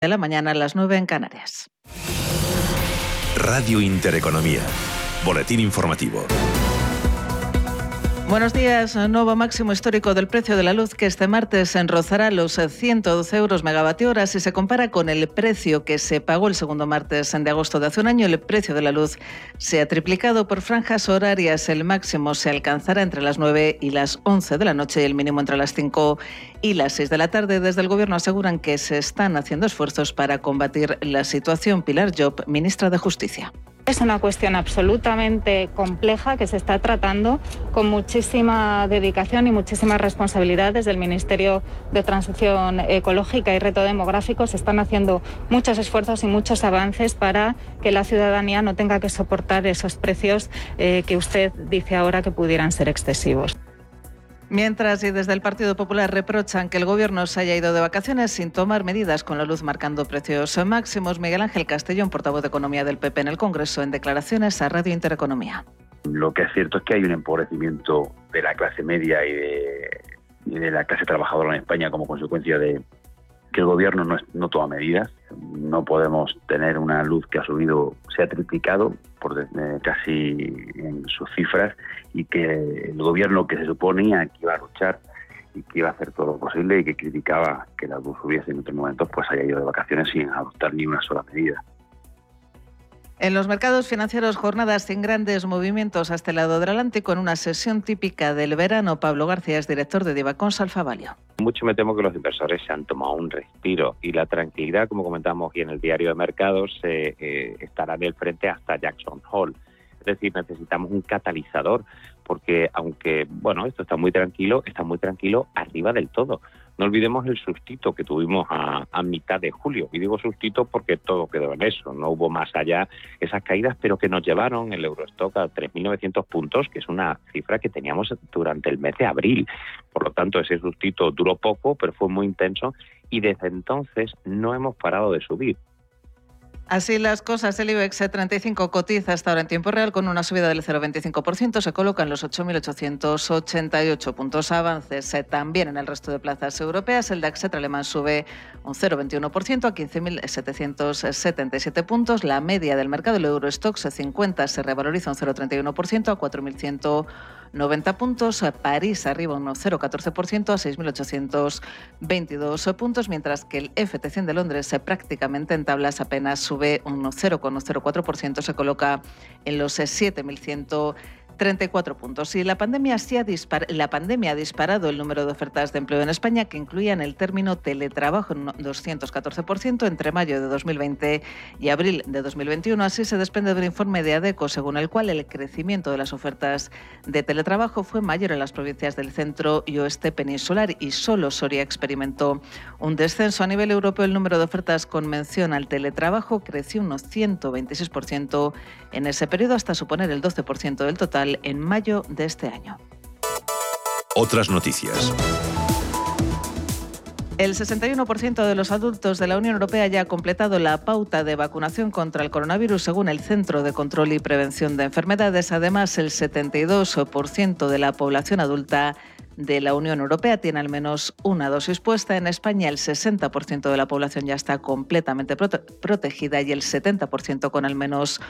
de la mañana a las 9 en Canarias. Radio Intereconomía. Boletín informativo. Buenos días. Nuevo máximo histórico del precio de la luz que este martes enrozará los 112 euros megavatio hora. Si se compara con el precio que se pagó el segundo martes de agosto de hace un año, el precio de la luz se ha triplicado por franjas horarias. El máximo se alcanzará entre las 9 y las 11 de la noche y el mínimo entre las 5 y las 6 de la tarde. Desde el Gobierno aseguran que se están haciendo esfuerzos para combatir la situación. Pilar Job, ministra de Justicia. Es una cuestión absolutamente compleja que se está tratando con muchísima dedicación y muchísima responsabilidad desde el Ministerio de Transición Ecológica y Reto Demográfico. Se están haciendo muchos esfuerzos y muchos avances para que la ciudadanía no tenga que soportar esos precios eh, que usted dice ahora que pudieran ser excesivos. Mientras, y desde el Partido Popular reprochan que el Gobierno se haya ido de vacaciones sin tomar medidas con la luz marcando precios máximos, Miguel Ángel Castellón, portavoz de Economía del PP en el Congreso, en declaraciones a Radio Intereconomía. Lo que es cierto es que hay un empobrecimiento de la clase media y de, y de la clase trabajadora en España como consecuencia de, que el gobierno no, no, toma medidas. No podemos tener una luz que ha subido, se ha triplicado por eh, casi en sus cifras y que el gobierno que se suponía que iba a luchar y que iba a hacer todo lo posible y que criticaba que la luz subiese en otros momentos, pues haya ido de vacaciones sin adoptar ni una sola medida. En los mercados financieros, jornadas sin grandes movimientos hasta el lado del Atlántico en una sesión típica del verano. Pablo García es director de Divacons Alfavalio. Mucho me temo que los inversores se han tomado un respiro y la tranquilidad, como comentamos hoy en el diario de mercados, eh, eh, estará en el frente hasta Jackson Hole. Es decir, necesitamos un catalizador porque aunque, bueno, esto está muy tranquilo, está muy tranquilo arriba del todo. No olvidemos el sustito que tuvimos a, mitad de julio. Y digo sustito porque todo quedó en eso. No hubo más allá esas caídas, pero que nos llevaron el Eurostock a 3.900 puntos, que es una cifra que teníamos durante el mes de abril. Por lo tanto, ese sustito duró poco, pero fue muy intenso. Y desde entonces no hemos parado de subir. Así las cosas, el IBEX 35 cotiza hasta ahora en tiempo real con una subida del 0,25%, se coloca en los 8.888 puntos avances. Eh, también en el resto de plazas europeas, el DAX alemán sube un 0,21% a 15.777 puntos. La media del mercado, el Eurostox 50, se revaloriza un 0,31% a 4.100 90 puntos, París arriba un 0,14% a 6.822 puntos, mientras que el FT100 de Londres prácticamente en tablas apenas sube un 0,04%, se coloca en los 7.100 34 puntos. Y la pandemia, sí ha la pandemia ha disparado el número de ofertas de empleo en España que incluían el término teletrabajo en un 214% entre mayo de 2020 y abril de 2021. Así se desprende del informe de ADECO, según el cual el crecimiento de las ofertas de teletrabajo fue mayor en las provincias del centro y oeste peninsular y solo Soria experimentó un descenso. A nivel europeo, el número de ofertas con mención al teletrabajo creció un 126% en ese periodo hasta suponer el 12% del total en mayo de este año. Otras noticias. El 61% de los adultos de la Unión Europea ya ha completado la pauta de vacunación contra el coronavirus según el Centro de Control y Prevención de Enfermedades. Además, el 72% de la población adulta de la Unión Europea tiene al menos una dosis puesta. En España el 60% de la población ya está completamente protegida y el 70% con al menos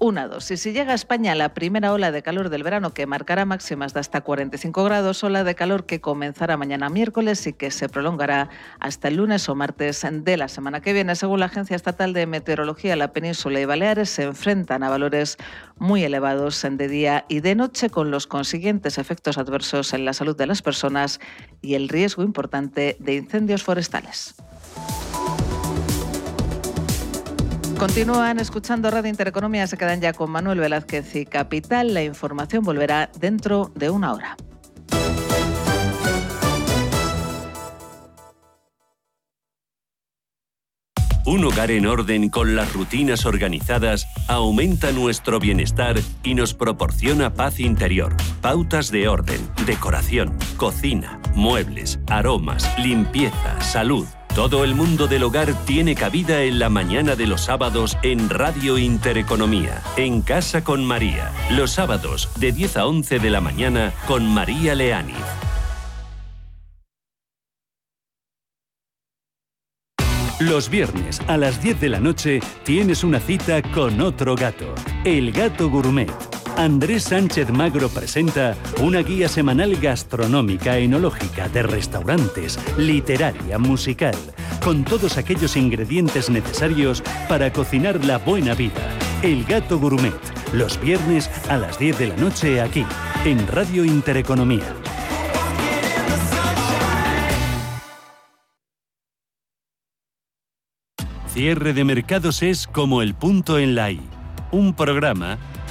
una dosis. Si llega a España la primera ola de calor del verano que marcará máximas de hasta 45 grados, ola de calor que comenzará mañana miércoles y que se prolongará hasta el lunes o martes de la semana que viene. Según la Agencia Estatal de Meteorología, la península y Baleares se enfrentan a valores muy elevados de día y de noche con los consiguientes efectos adversos en la salud de las personas y el riesgo importante de incendios forestales. Continúan escuchando Radio Intereconomía, se quedan ya con Manuel Velázquez y Capital. La información volverá dentro de una hora. Un hogar en orden con las rutinas organizadas aumenta nuestro bienestar y nos proporciona paz interior. Pautas de orden, decoración, cocina, muebles, aromas, limpieza, salud todo el mundo del hogar tiene cabida en la mañana de los sábados en Radio Intereconomía, en Casa con María. Los sábados de 10 a 11 de la mañana con María Leani. Los viernes a las 10 de la noche tienes una cita con otro gato, el gato gourmet. Andrés Sánchez Magro presenta una guía semanal gastronómica, enológica, de restaurantes, literaria, musical, con todos aquellos ingredientes necesarios para cocinar la buena vida. El Gato Gourmet, los viernes a las 10 de la noche aquí, en Radio Intereconomía. Cierre de mercados es como el punto en la I, un programa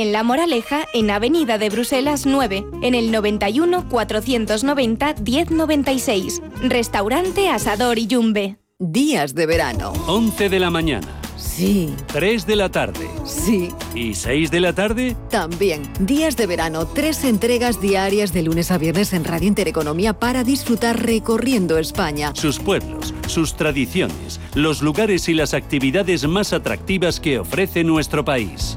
en La Moraleja, en Avenida de Bruselas 9, en el 91 490 1096. Restaurante Asador y Yumbe. Días de verano. 11 de la mañana. Sí. 3 de la tarde. Sí. ¿Y 6 de la tarde? También. Días de verano, tres entregas diarias de lunes a viernes en Radio Intereconomía para disfrutar recorriendo España. Sus pueblos, sus tradiciones, los lugares y las actividades más atractivas que ofrece nuestro país.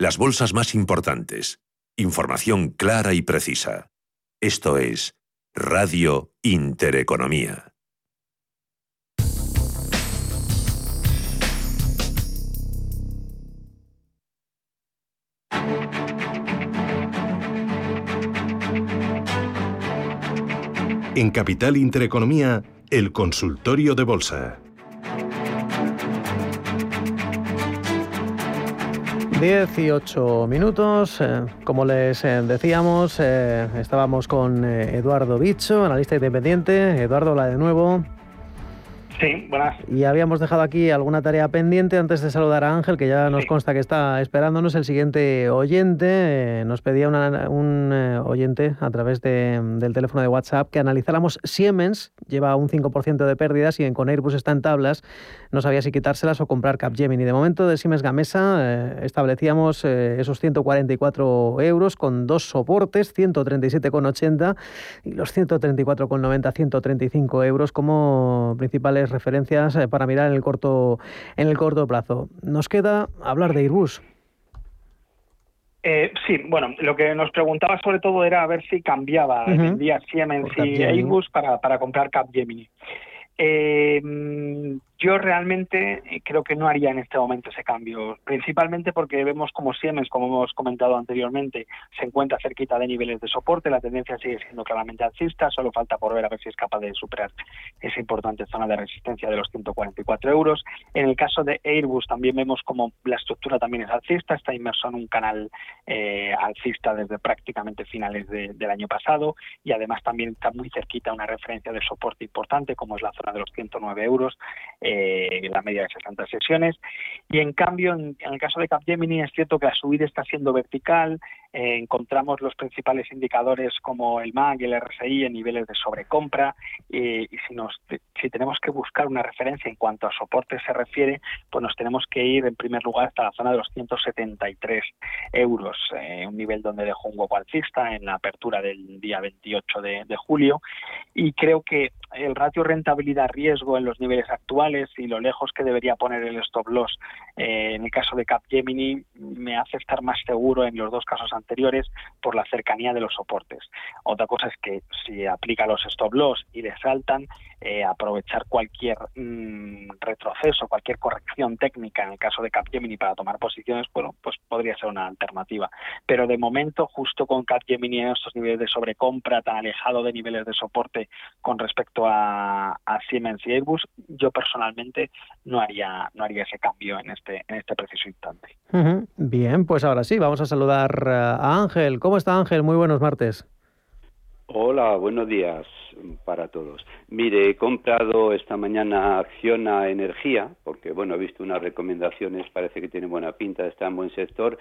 las bolsas más importantes. Información clara y precisa. Esto es Radio Intereconomía. En Capital Intereconomía, el consultorio de bolsa. 18 minutos. Eh, como les eh, decíamos, eh, estábamos con Eduardo Bicho, analista independiente. Eduardo, hola de nuevo. Sí, buenas. Y habíamos dejado aquí alguna tarea pendiente antes de saludar a Ángel, que ya nos consta que está esperándonos. El siguiente oyente eh, nos pedía un eh, oyente a través del teléfono de WhatsApp que analizáramos Siemens, lleva un 5% de pérdidas y en con Airbus está en tablas. No sabía si quitárselas o comprar Capgemini. De momento de Siemens Gamesa eh, establecíamos esos 144 euros con dos soportes, 137,80 y los 134,90, 135 euros como principales referencias eh, para mirar en el corto, en el corto plazo. Nos queda hablar de Airbus. Eh, sí, bueno, lo que nos preguntaba sobre todo era a ver si cambiaba el día Siemens y Airbus para, para comprar Capgemini. Eh, yo realmente eh, creo que no haría en este momento ese cambio, principalmente porque vemos como Siemens, como hemos comentado anteriormente, se encuentra cerquita de niveles de soporte, la tendencia sigue siendo claramente alcista, solo falta por ver a ver si es capaz de superar esa importante zona de resistencia de los 144 euros. En el caso de Airbus también vemos como la estructura también es alcista, está inmerso en un canal eh, alcista desde prácticamente finales del año pasado y además también está muy cerquita una referencia de soporte importante como es la zona de los 109 euros. La media de 60 sesiones. Y en cambio, en, el caso de Capgemini es cierto que la subida está siendo vertical, eh, encontramos los principales indicadores como el MAG y el RSI en niveles de sobrecompra. Y si, nos, si tenemos que buscar una referencia en cuanto a soporte se refiere, pues nos tenemos que ir en primer lugar hasta la zona de los 173 euros, eh, un nivel donde dejó un hueco alcista en la apertura del día 28 de, julio. Y creo que el ratio rentabilidad-riesgo en los niveles actuales y lo lejos que debería poner el stop loss eh, en el caso de Capgemini me hace estar más seguro en los dos casos anteriores por la cercanía de los soportes. Otra cosa es que si aplica los stop loss y le saltan, eh, aprovechar cualquier mm, retroceso, cualquier corrección técnica en el caso de Capgemini para tomar posiciones, bueno, pues podría ser una alternativa. Pero de momento, justo con Capgemini en estos niveles de sobrecompra tan alejado de niveles de soporte con respecto a, Siemens y Airbus, yo personalmente no haría no haría ese cambio en este en este preciso instante. Bien, pues ahora sí, vamos a saludar a Ángel. ¿Cómo está Ángel? Muy buenos martes. Hola, buenos días para todos. Mire, he comprado esta mañana Acciona Energía, porque bueno, he visto unas recomendaciones, parece que tiene buena pinta, está en buen sector.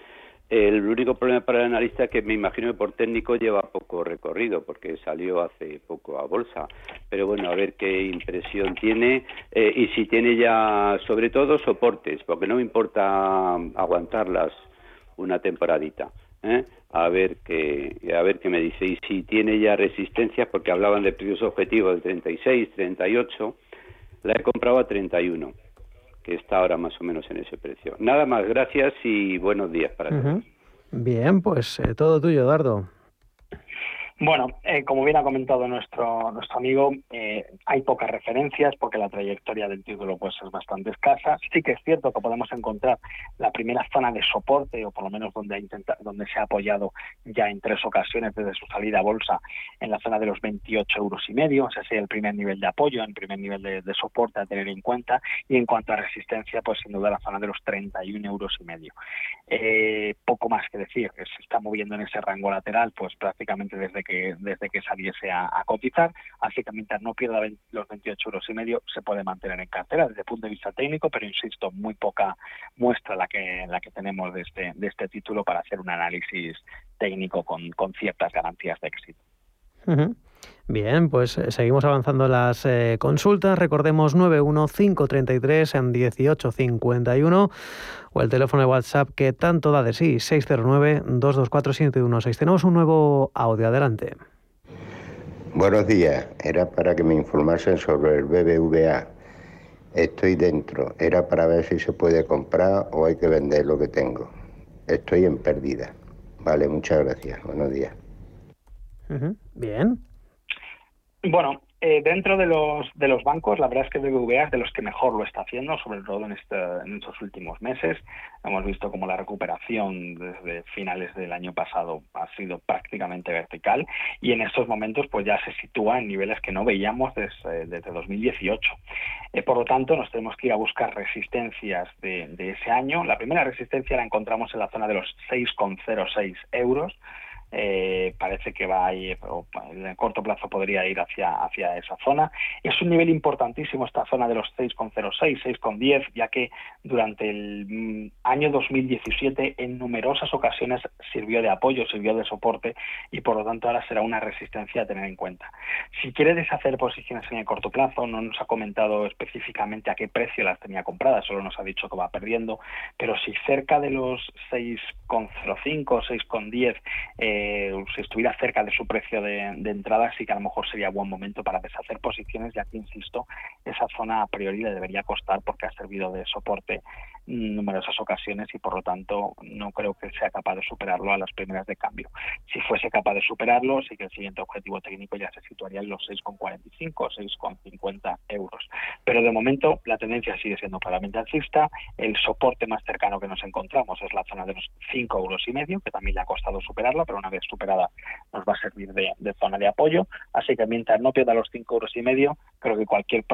El único problema para el analista es que me imagino que por técnico lleva poco recorrido, porque salió hace poco a bolsa. Pero bueno, a ver qué impresión tiene eh, y si tiene ya, sobre todo, soportes, porque no me importa aguantarlas una temporadita. ¿eh? a ver qué a ver qué me dice y si tiene ya resistencias porque hablaban de precios objetivos de 36 38 la he comprado a 31 que está ahora más o menos en ese precio. Nada más gracias y buenos días para todos. Bien pues eh, todo tuyo Eduardo bueno, eh, como bien ha comentado nuestro nuestro amigo, eh, hay pocas referencias porque la trayectoria del título pues es bastante escasa. Sí que es cierto que podemos encontrar la primera zona de soporte o por lo menos donde ha donde se ha apoyado ya en tres ocasiones desde su salida a bolsa en la zona de los 28 euros y medio. Ese sería el primer nivel de apoyo, el primer nivel de, soporte a tener en cuenta. Y en cuanto a resistencia, pues sin duda la zona de los 31 euros y medio. Eh, poco más que decir, se está moviendo en ese rango lateral, pues prácticamente desde que desde que saliese a, cotizar, así que mientras no pierda los 28 euros y medio se puede mantener en cartera desde el punto de vista técnico, pero insisto, muy poca muestra la que la que tenemos de este de este título para hacer un análisis técnico con, con ciertas garantías de éxito. Bien, pues eh, seguimos avanzando las eh, consultas. Recordemos 91533 en 1851 o el teléfono de WhatsApp que tanto da de sí, 609 224 Tenemos un nuevo audio. Adelante. Buenos días. Era para que me informasen sobre el BBVA. Estoy dentro. Era para ver si se puede comprar o hay que vender lo que tengo. Estoy en pérdida. Vale, muchas gracias. Buenos días. Bien. Bueno, eh, dentro de los, de los bancos, la verdad es que BBVA es de los que mejor lo está haciendo, sobre todo en, este, en estos últimos meses. Hemos visto como la recuperación desde finales del año pasado ha sido prácticamente vertical y en estos momentos pues ya se sitúa en niveles que no veíamos desde, desde 2018. Eh, por lo tanto, nos tenemos que ir a buscar resistencias de, de ese año. La primera resistencia la encontramos en la zona de los 6,06 euros eh, parece que va ahí, en el corto plazo podría ir hacia, hacia esa zona. Es un nivel importantísimo esta zona de los 6,06, 6,10, ya que durante el mm, año 2017 en numerosas ocasiones sirvió de apoyo, sirvió de soporte y por lo tanto ahora será una resistencia a tener en cuenta. Si quiere deshacer posiciones en el corto plazo, no nos ha comentado específicamente a qué precio las tenía compradas, solo nos ha dicho que va perdiendo, pero si cerca de los 6,05, 6,10 eh, si estuviera cerca de su precio de, entrada, sí que a lo mejor sería buen momento para deshacer posiciones, ya que, insisto, esa zona a priori le debería costar porque ha servido de soporte numerosas ocasiones y por lo tanto no creo que sea capaz de superarlo a las primeras de cambio. Si fuese capaz de superarlo, sí que el siguiente objetivo técnico ya se situaría en los 6,45 o 6,50 euros. Pero de momento la tendencia sigue siendo claramente alcista. El soporte más cercano que nos encontramos es la zona de los 5 euros y medio, que también le ha costado superarla, pero una vez superada nos va a servir de, zona de apoyo. Así que mientras no pierda los 5 euros y medio, creo que cualquier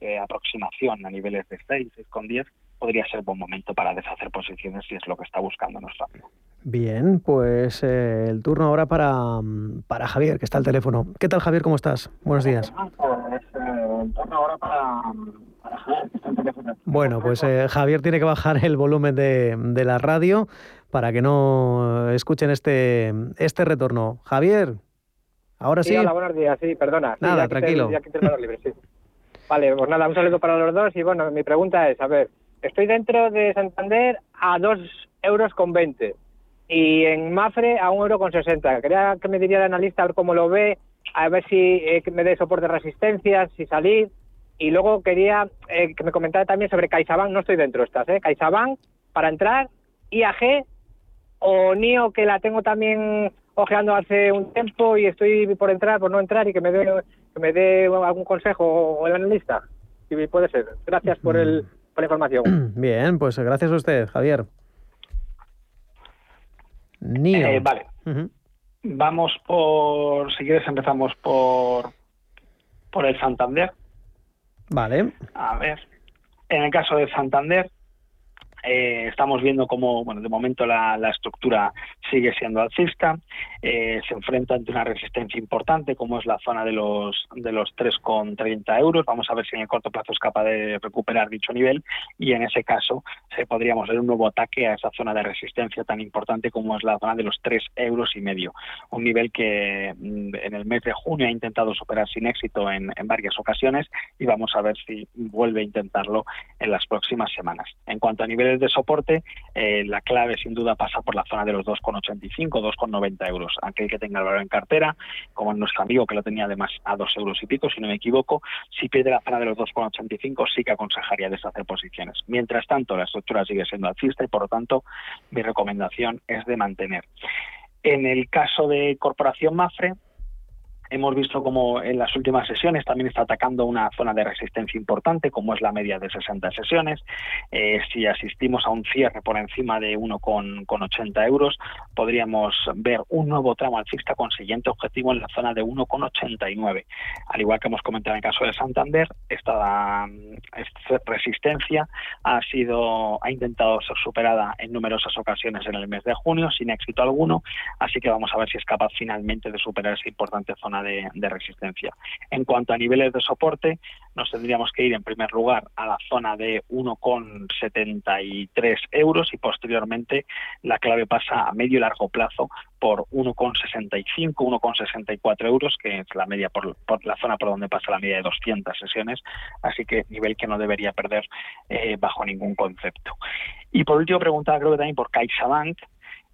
eh, aproximación a niveles de 6, 6,10 podría ser buen momento para deshacer posiciones si es lo que está buscando nuestro amigo. Bien, pues eh, el turno ahora para, para Javier, que está al teléfono. ¿Qué tal, Javier? ¿Cómo estás? Buenos días. Pues, eh. Bueno, pues eh, Javier tiene que bajar el volumen de, de, la radio para que no escuchen este, este retorno. Javier, ahora sí. sí. Hola, buenos días, sí, perdona. Nada, tranquilo. Vale, pues nada, un saludo para los dos y bueno, mi pregunta es, a ver, estoy dentro de Santander a 2 euros con 20 y en Mafre a 1 euro con 60. Quería que me diría el analista a ver cómo lo ve, a ver si eh, me dé soporte de resistencia, si salir. Y luego quería eh, que me comentara también sobre CaixaBank, no estoy dentro de estas, ¿eh? CaixaBank para entrar, IAG o NIO que la tengo también ojeando hace un tiempo y estoy por entrar, por no entrar y que me dé, que me dé algún consejo o el analista, si puede ser. Gracias por, el, por la información. Bien, pues gracias a usted, Javier. NIO. Eh, vale. Vamos por, si quieres empezamos por, por el Santander. Vale. A ver, en el caso de Santander, eh, estamos viendo cómo, bueno, de momento la, estructura sigue siendo alcista, eh, se enfrenta ante una resistencia importante, como es la zona de los de los 3,30 euros. Vamos a ver si en el corto plazo es capaz de recuperar dicho nivel y en ese caso se podríamos ver un nuevo ataque a esa zona de resistencia tan importante como es la zona de los 3 euros y medio. Un nivel que mm, en el mes de junio ha intentado superar sin éxito en, en varias ocasiones y vamos a ver si vuelve a intentarlo en las próximas semanas. En cuanto a niveles de soporte, eh, la clave sin duda pasa por la zona de los 2,85, 2,90 euros. Aquel que tenga el valor en cartera, como nuestro amigo que lo tenía además a 2 euros y pico, si no me equivoco, si pierde la zona de los 2,85 sí que aconsejaría deshacer posiciones. Mientras tanto, la estructura sigue siendo alcista y por lo tanto mi recomendación es de mantener. En el caso de Corporación Mafre, Hemos visto como en las últimas sesiones también está atacando una zona de resistencia importante, como es la media de 60 sesiones. Eh, si asistimos a un cierre por encima de 1,80 euros, podríamos ver un nuevo tramo alcista con siguiente objetivo en la zona de 1,89. Al igual que hemos comentado en el caso de Santander, esta, esta resistencia ha sido ha intentado ser superada en numerosas ocasiones en el mes de junio sin éxito alguno, así que vamos a ver si es capaz finalmente de superar esa importante zona de, resistencia. En cuanto a niveles de soporte, nos tendríamos que ir en primer lugar a la zona de 1,73 euros y posteriormente la clave pasa a medio y largo plazo por 1,65, 1,64 euros, que es la media por, la zona por donde pasa la media de 200 sesiones, así que nivel que no debería perder eh, bajo ningún concepto. Y por último, preguntaba creo que también por CaixaBank,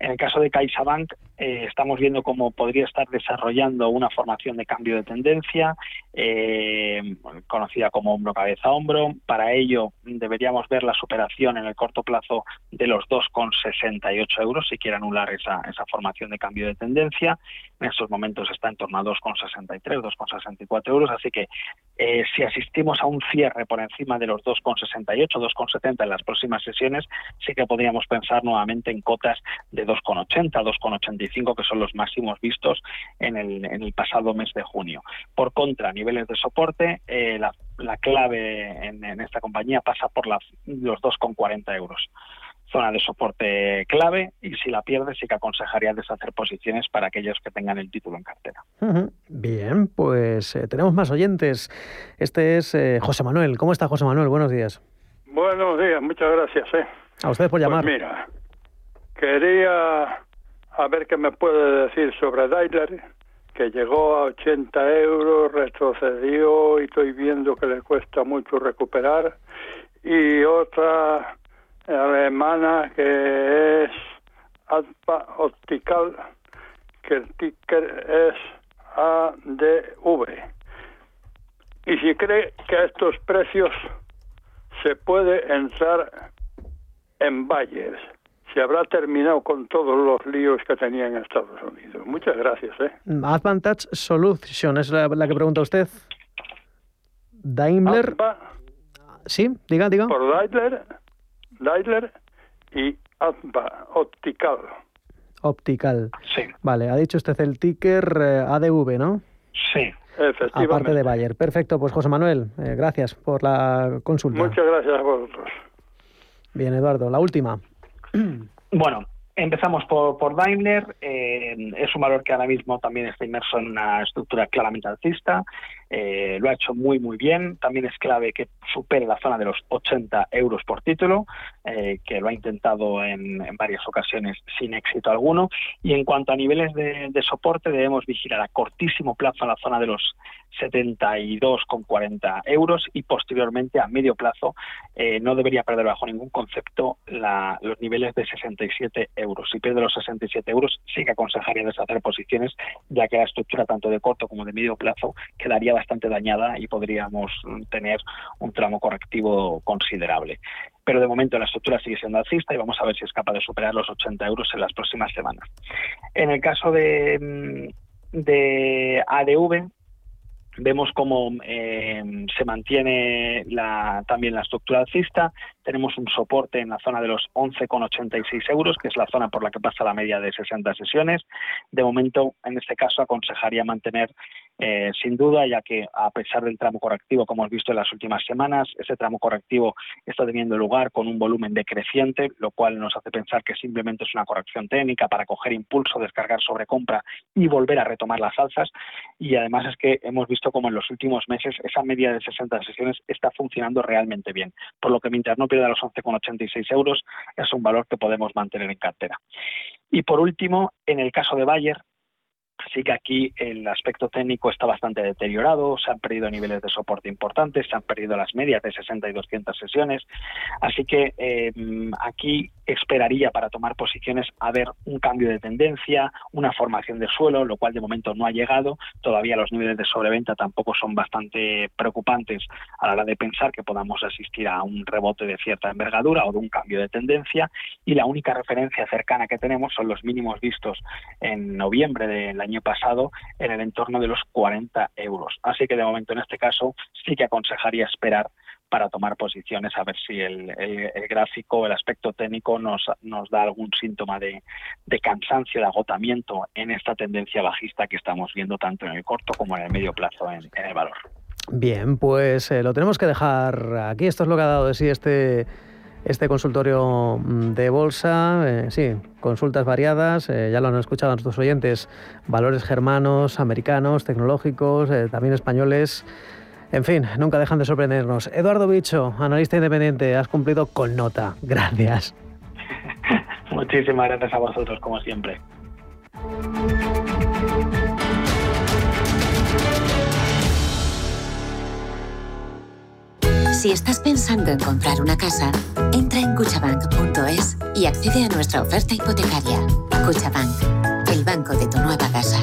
en el caso de CaixaBank, eh, estamos viendo cómo podría estar desarrollando una formación de cambio de tendencia, eh, conocida como hombro-cabeza-hombro. Para ello, deberíamos ver la superación en el corto plazo de los 2,68 euros, si quiere anular esa, esa formación de cambio de tendencia. En estos momentos está en torno a 2,63, 2,64 euros. Así que eh, si asistimos a un cierre por encima de los 2,68, 2,70 en las próximas sesiones, sí que podríamos pensar nuevamente en cotas de 2,80, 2,85, que son los máximos vistos en el, en el pasado mes de junio. Por contra, niveles de soporte, eh, la, clave en, esta compañía pasa por los 2,40 euros zona de soporte clave y si la pierde sí que aconsejaría deshacer posiciones para aquellos que tengan el título en cartera. Bien, pues eh, tenemos más oyentes. Este es eh, José Manuel. ¿Cómo está José Manuel? Buenos días. Buenos días, muchas gracias. A usted por pues llamar. mira, Quería a ver qué me puede decir sobre Daimler, que llegó a 80 euros, retrocedió y estoy viendo que le cuesta mucho recuperar. Y otra alemana que es Alpa Optical, que el ticker es ADV. Y si cree que a estos precios se puede entrar en Bayers se habrá terminado con todos los líos que tenía en Estados Unidos. Muchas gracias. ¿eh? Advantage Solution es la, que pregunta usted. Daimler. sí, diga, diga. Por Daimler, Daimler y Adva, Optical. Optical. Sí. Vale, ha dicho usted el ticker eh, ADV, ¿no? Sí. Efectivamente. Aparte de Bayer. Perfecto, pues José Manuel, eh, gracias por la consulta. Muchas gracias a vosotros. Bien, Eduardo, la última. Bueno, empezamos por, por Daimler. Eh, es un valor que ahora mismo también está inmerso en una estructura claramente alcista. Eh, lo ha hecho muy muy bien. También es clave que supere la zona de los 80 euros por título, eh, que lo ha intentado en, varias ocasiones sin éxito alguno. Y en cuanto a niveles de, soporte, debemos vigilar a cortísimo plazo en la zona de los 72,40 euros y posteriormente a medio plazo eh, no debería perder bajo ningún concepto los niveles de 67 euros. Si pierde los 67 euros, sí que aconsejaría deshacer posiciones, ya que la estructura tanto de corto como de medio plazo quedaría bastante dañada y podríamos tener un tramo correctivo considerable pero de momento la estructura sigue siendo alcista y vamos a ver si es capaz de superar los 80 euros en las próximas semanas. En el caso de, mm, de ADV, vemos cómo eh, se mantiene la, también la estructura alcista. Tenemos un soporte en la zona de los 11,86 euros, que es la zona por la que pasa la media de 60 sesiones. De momento, en este caso, aconsejaría mantener eh, sin duda, ya que a pesar del tramo correctivo, como hemos visto en las últimas semanas, ese tramo correctivo está teniendo lugar con un volumen decreciente, lo cual nos hace pensar que simplemente es una corrección técnica para coger impulso, descargar sobre compra y volver a retomar las alzas. Y además es que hemos visto como en los últimos meses esa media de 60 sesiones está funcionando realmente bien, por lo que mientras no pierda los 11,86 euros es un valor que podemos mantener en cartera. Y por último, en el caso de Bayer, Así que aquí el aspecto técnico está bastante deteriorado, se han perdido niveles de soporte importantes, se han perdido las medias de 60 y 200 sesiones. Así que eh, aquí esperaría para tomar posiciones a ver un cambio de tendencia, una formación de suelo, lo cual de momento no ha llegado. Todavía los niveles de sobreventa tampoco son bastante preocupantes a la hora de pensar que podamos asistir a un rebote de cierta envergadura o de un cambio de tendencia. Y la única referencia cercana que tenemos son los mínimos vistos en noviembre del año pasado en el entorno de los 40 euros. Así que de momento en este caso sí que aconsejaría esperar para tomar posiciones a ver si el, gráfico, el aspecto técnico nos, nos da algún síntoma de, cansancio, de agotamiento en esta tendencia bajista que estamos viendo tanto en el corto como en el medio plazo en, el valor. Bien, pues eh, lo tenemos que dejar aquí. Esto es lo que ha dado de sí este, este consultorio mm, de bolsa. Eh, sí, consultas variadas, eh, ya lo han escuchado nuestros oyentes, valores germanos, americanos, tecnológicos, también españoles. En fin, nunca dejan de sorprendernos. Eduardo Bicho, analista independiente, has cumplido con nota. Gracias. Muchísimas gracias a vosotros, como siempre. Si estás pensando en comprar una casa, entra en cuchabank.es y accede a nuestra oferta hipotecaria. Cuchabank, el banco de tu nueva casa.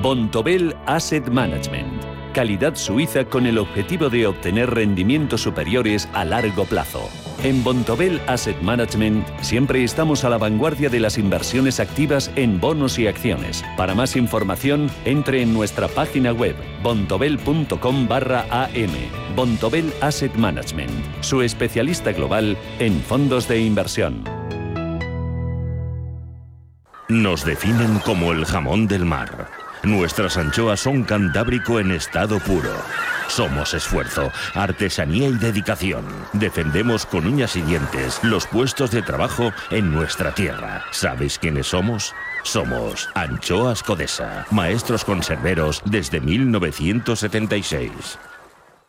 Bontobel Asset Management calidad suiza con el objetivo de obtener rendimientos superiores a largo plazo. En Bontobel Asset Management siempre estamos a la vanguardia de las inversiones activas en bonos y acciones. Para más información, entre en nuestra página web bontobel.com barra am. Bontobel Asset Management, su especialista global en fondos de inversión. Nos definen como el jamón del mar Nuestras anchoas son cantábrico en estado puro. Somos esfuerzo, artesanía y dedicación. Defendemos con uñas y dientes los puestos de trabajo en nuestra tierra. ¿Sabéis quiénes somos? Somos Anchoas Codesa, maestros conserveros desde 1976.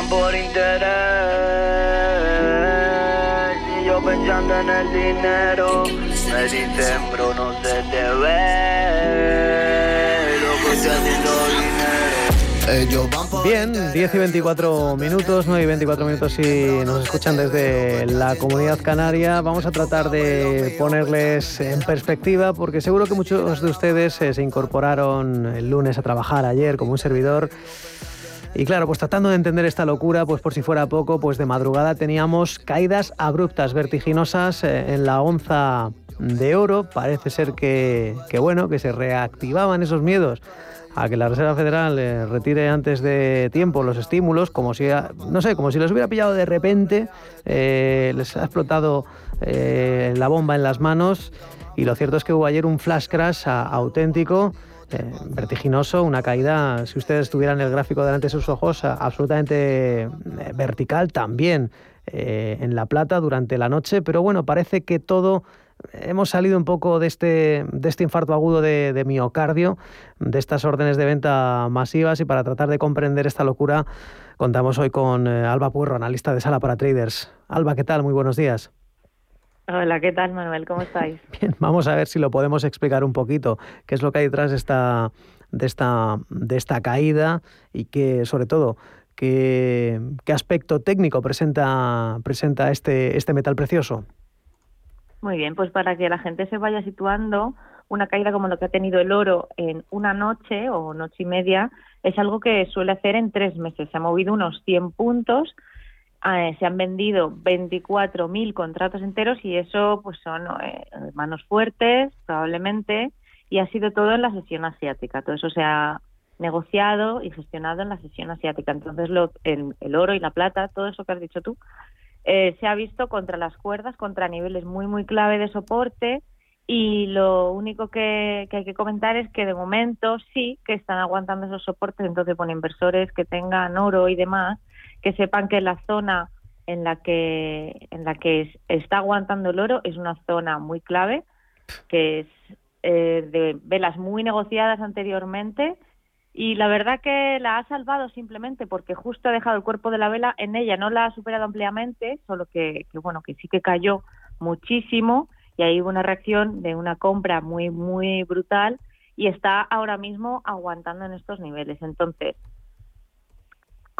Van por interés y yo pensando en el dinero. Me dicen bro no se te ve lo que estoy haciendo Bien, 10 y 24 minutos, 9 y 24 minutos si nos escuchan desde la comunidad canaria. Vamos a tratar de ponerles en perspectiva porque seguro que muchos de ustedes eh, se incorporaron el lunes a trabajar ayer como un servidor y claro, pues tratando de entender esta locura, pues por si fuera poco, pues de madrugada teníamos caídas abruptas, vertiginosas eh, en la onza de oro. Parece ser que, que, bueno, que se reactivaban esos miedos a que la Reserva Federal eh, retire antes de tiempo los estímulos, como si, no sé, como si les hubiera pillado de repente, eh, les ha explotado la bomba en las manos y lo cierto es que hubo ayer un flash crash auténtico. Vertiginoso, una caída, si ustedes tuvieran el gráfico delante de sus ojos, absolutamente vertical también en La Plata durante la noche, pero bueno, parece que todo hemos salido un poco de este, de este infarto agudo de, miocardio, de estas órdenes de venta masivas y para tratar de comprender esta locura contamos hoy con eh, Alba Puerro, analista de sala para traders. Alba, ¿qué tal? Muy buenos días. Hola, ¿qué tal Manuel? ¿Cómo estáis? Bien, vamos a ver si lo podemos explicar un poquito, qué es lo que hay detrás de esta, de esta, de esta caída y que, sobre todo, qué, qué aspecto técnico presenta, presenta este, este metal precioso. Muy bien, pues para que la gente se vaya situando, una caída como lo que ha tenido el oro en una noche o noche y media es algo que suele hacer en tres meses. Se ha movido unos 100 puntos, eh, se han vendido 24.000 contratos enteros y eso pues son eh, manos fuertes probablemente y ha sido todo en la sesión asiática. Todo eso se ha negociado y gestionado en la sesión asiática. Entonces lo, el oro y la plata, todo eso que has dicho tú, eh, se ha visto contra las cuerdas, contra niveles muy, muy clave de soporte y lo único que, hay que comentar es que de momento sí que están aguantando esos soportes, entonces con inversores que tengan oro y demás, que sepan que la zona en la que en la que está aguantando el oro es una zona muy clave, que es eh, de velas muy negociadas anteriormente y la verdad que la ha salvado simplemente porque justo ha dejado el cuerpo de la vela en ella, no la ha superado ampliamente, solo que, bueno, que sí que cayó muchísimo y ahí hubo una reacción de una compra muy, muy brutal y está ahora mismo aguantando en estos niveles. Entonces,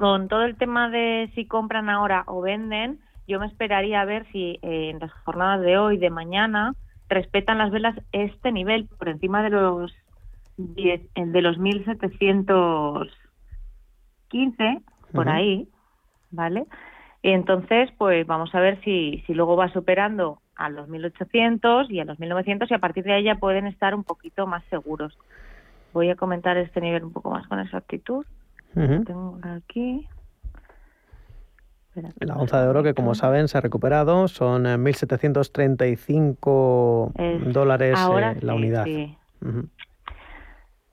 con todo el tema de si compran ahora o venden, yo me esperaría a ver si eh, en las jornadas de hoy, de mañana, respetan las velas este nivel por encima de los el de los 1715, por ahí, ¿vale? Y entonces, pues vamos a ver si, si luego va superando a los 1800 y a los 1900 y a partir de ahí ya pueden estar un poquito más seguros. Voy a comentar este nivel un poco más con exactitud. Tengo aquí. La onza de oro que, como saben, se ha recuperado. Son 1.735 eh, dólares eh, la unidad. Sí.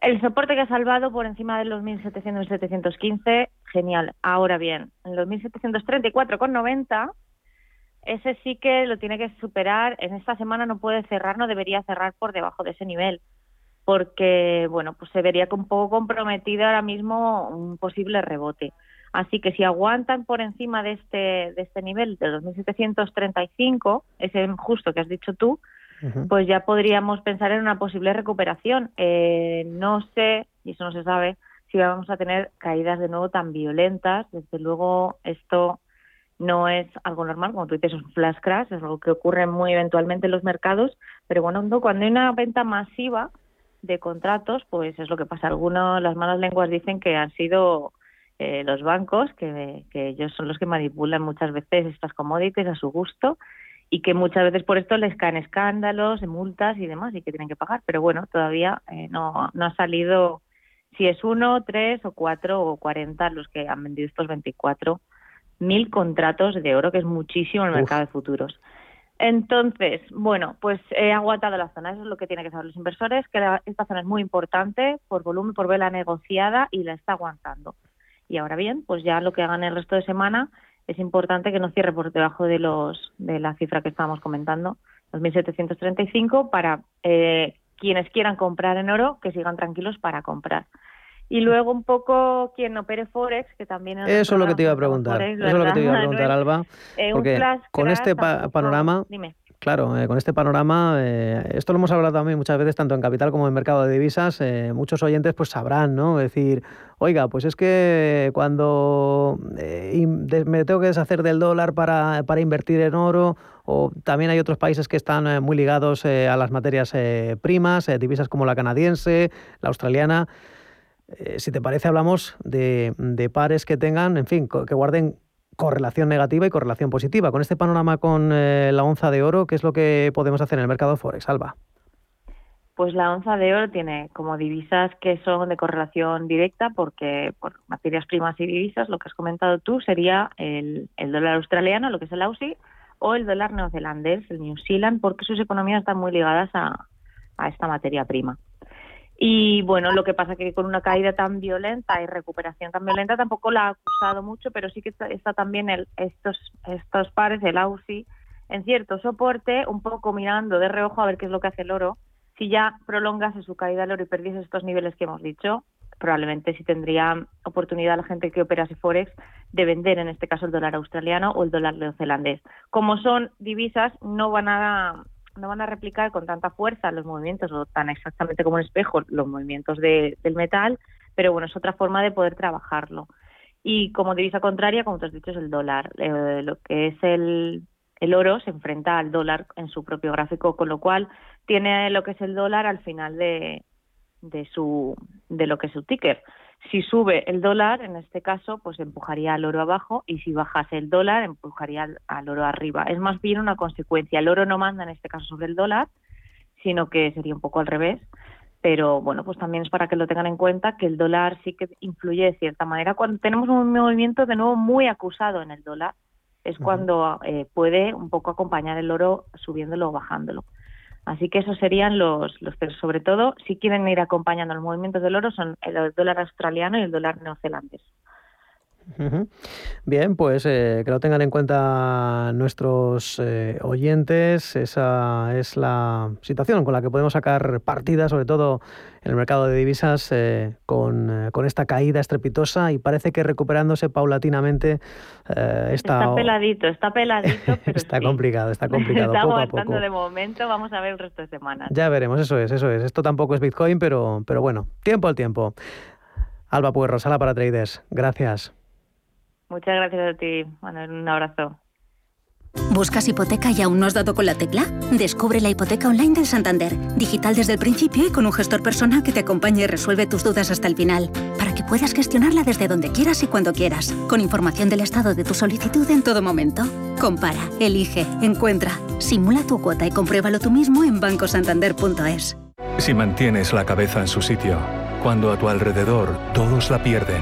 El soporte que ha salvado por encima de los 1.700 y 715, genial. Ahora bien, en los 1.734,90, ese sí que lo tiene que superar. En esta semana no puede cerrar, no debería cerrar por debajo de ese nivel, porque, bueno, pues se vería un poco comprometido ahora mismo un posible rebote. Así que si aguantan por encima de este, de este nivel de 2.735, ese justo que has dicho tú, pues ya podríamos pensar en una posible recuperación. Eh, no sé, y eso no se sabe, si vamos a tener caídas de nuevo tan violentas. Desde luego, esto no es algo normal, como tú dices, es un flash crash, es algo que ocurre muy eventualmente en los mercados, pero bueno, cuando hay una venta masiva de contratos, pues es lo que pasa. Algunos, las malas lenguas dicen que han sido eh, los bancos, que, que ellos son los que manipulan muchas veces estas commodities a su gusto y que muchas veces por esto les caen escándalos, multas y demás y que tienen que pagar. Pero bueno, todavía eh, no, no ha salido si es uno, tres o cuatro o cuarenta los que han vendido estos 24 mil contratos de oro, que es muchísimo en el mercado de futuros. Entonces, bueno, pues he aguantado la zona, eso es lo que tienen que saber los inversores, que esta zona es muy importante por volumen, por vela negociada y la está aguantando. Y ahora bien, pues ya lo que hagan el resto de semana es importante que no cierre por debajo de los de la cifra que estábamos comentando, 2.735, para eh, quienes quieran comprar en oro, que sigan tranquilos para comprar. Y luego un poco quien opere Forex, que también... Eso es lo que te iba a preguntar, eso es lo que te iba a preguntar, Alba, eh, porque con este panorama... Dime. Claro, eh, con este panorama, eh, esto lo hemos hablado también muchas veces, tanto en capital como en mercado de divisas, eh, muchos oyentes pues sabrán, ¿no? decir, oiga, pues es que cuando me tengo que deshacer del dólar para, para, invertir en oro, o también hay otros países que están muy ligados a las materias primas, divisas como la canadiense, la australiana. Si te parece, hablamos de, pares que tengan, en fin, que guarden correlación negativa y correlación positiva. Con este panorama con eh, la onza de oro, ¿qué es lo que podemos hacer en el mercado Forex, Alba? Pues la onza de oro tiene como divisas que son de correlación directa porque por materias primas y divisas, lo que has comentado tú sería el, dólar australiano, lo que es el Aussie, o el dólar neozelandés, el New Zealand, porque sus economías están muy ligadas a, esta materia prima. Y bueno, lo que pasa que con una caída tan violenta y recuperación tan violenta tampoco la ha acusado mucho, pero sí que está, también el, estos, estos pares, el Aussie, en cierto soporte, un poco mirando de reojo a ver qué es lo que hace el oro si ya prolongase su caída al oro y perdiese estos niveles que hemos dicho, probablemente sí tendría oportunidad la gente que opera Forex de vender en este caso el dólar australiano o el dólar neozelandés. Como son divisas, no van a no van a replicar con tanta fuerza los movimientos o tan exactamente como un espejo los movimientos del metal, pero bueno, es otra forma de poder trabajarlo. Y como divisa contraria, como te has dicho, es el dólar. Eh, lo que es el, el oro se enfrenta al dólar en su propio gráfico, con lo cual tiene lo que es el dólar al final de, de su de lo que es su ticker. Si sube el dólar, en este caso, pues empujaría al oro abajo y si bajase el dólar, empujaría al, oro arriba. Es más bien una consecuencia. El oro no manda en este caso sobre el dólar, sino que sería un poco al revés. Pero bueno, pues también es para que lo tengan en cuenta que el dólar sí que influye de cierta manera. Cuando tenemos un movimiento de nuevo muy acusado en el dólar, es cuando eh, puede un poco acompañar el oro subiéndolo o bajándolo. Así que esos serían los, los sobre todo, si quieren ir acompañando los movimientos del oro, son el dólar australiano y el dólar neozelandés. Bien, pues eh, que lo tengan en cuenta nuestros eh, oyentes. Esa es la situación con la que podemos sacar partida, sobre todo en el mercado de divisas, eh, con, esta caída estrepitosa y parece que recuperándose paulatinamente está... Está peladito, está peladito. está complicado, está complicado. está poco de momento, vamos a ver el resto de semanas. Ya veremos, eso es, eso es. Esto tampoco es Bitcoin, pero, pero bueno, tiempo al tiempo. Alba Puerro, sala para traders. Gracias. Muchas gracias a ti, Manuel. Un abrazo. ¿Buscas hipoteca y aún no has dado con la tecla? Descubre la hipoteca online del Santander, digital desde el principio y con un gestor personal que te acompañe y resuelve tus dudas hasta el final, para que puedas gestionarla desde donde quieras y cuando quieras, con información del estado de tu solicitud en todo momento. Compara, elige, encuentra, simula tu cuota y compruébalo tú mismo en bancosantander.es. Si mantienes la cabeza en su sitio, cuando a tu alrededor todos la pierden,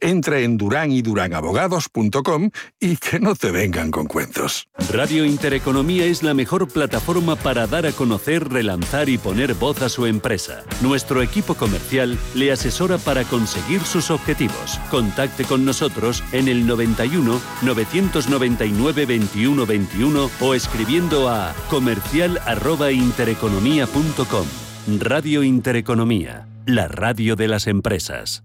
Entra en durán y y que no te vengan con cuentos. Radio Intereconomía es la mejor plataforma para dar a conocer, relanzar y poner voz a su empresa. Nuestro equipo comercial le asesora para conseguir sus objetivos. Contacte con nosotros en el 91 999 21 21 o escribiendo a comercial@intereconomía.com. Radio Intereconomía, la radio de las empresas.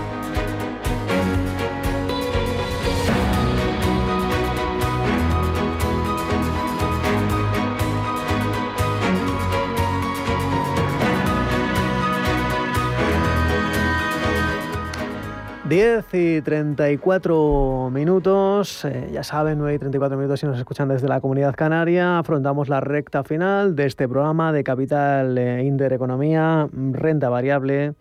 Diez y 34 minutos, eh, ya saben, 9 y 34 minutos si nos escuchan desde la comunidad canaria. Afrontamos la recta final de este programa de Capital eh, Intereconomía, renta variable,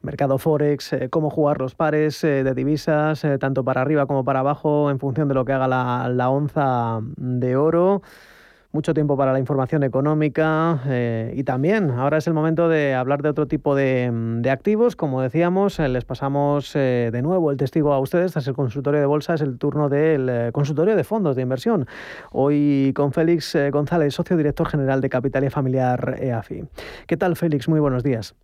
mercado forex, eh, cómo jugar los pares eh, de divisas, tanto para arriba como para abajo, en función de lo que haga la, la onza de oro mucho tiempo para la información económica eh, y también ahora es el momento de hablar de otro tipo de, de activos. Como decíamos, eh, les pasamos eh, de nuevo el testigo a ustedes. Tras el consultorio de bolsa es el turno del consultorio de fondos de inversión. Hoy con Félix González, socio director general de Capital y Familiar EAFI. ¿Qué tal, Félix? Muy buenos días.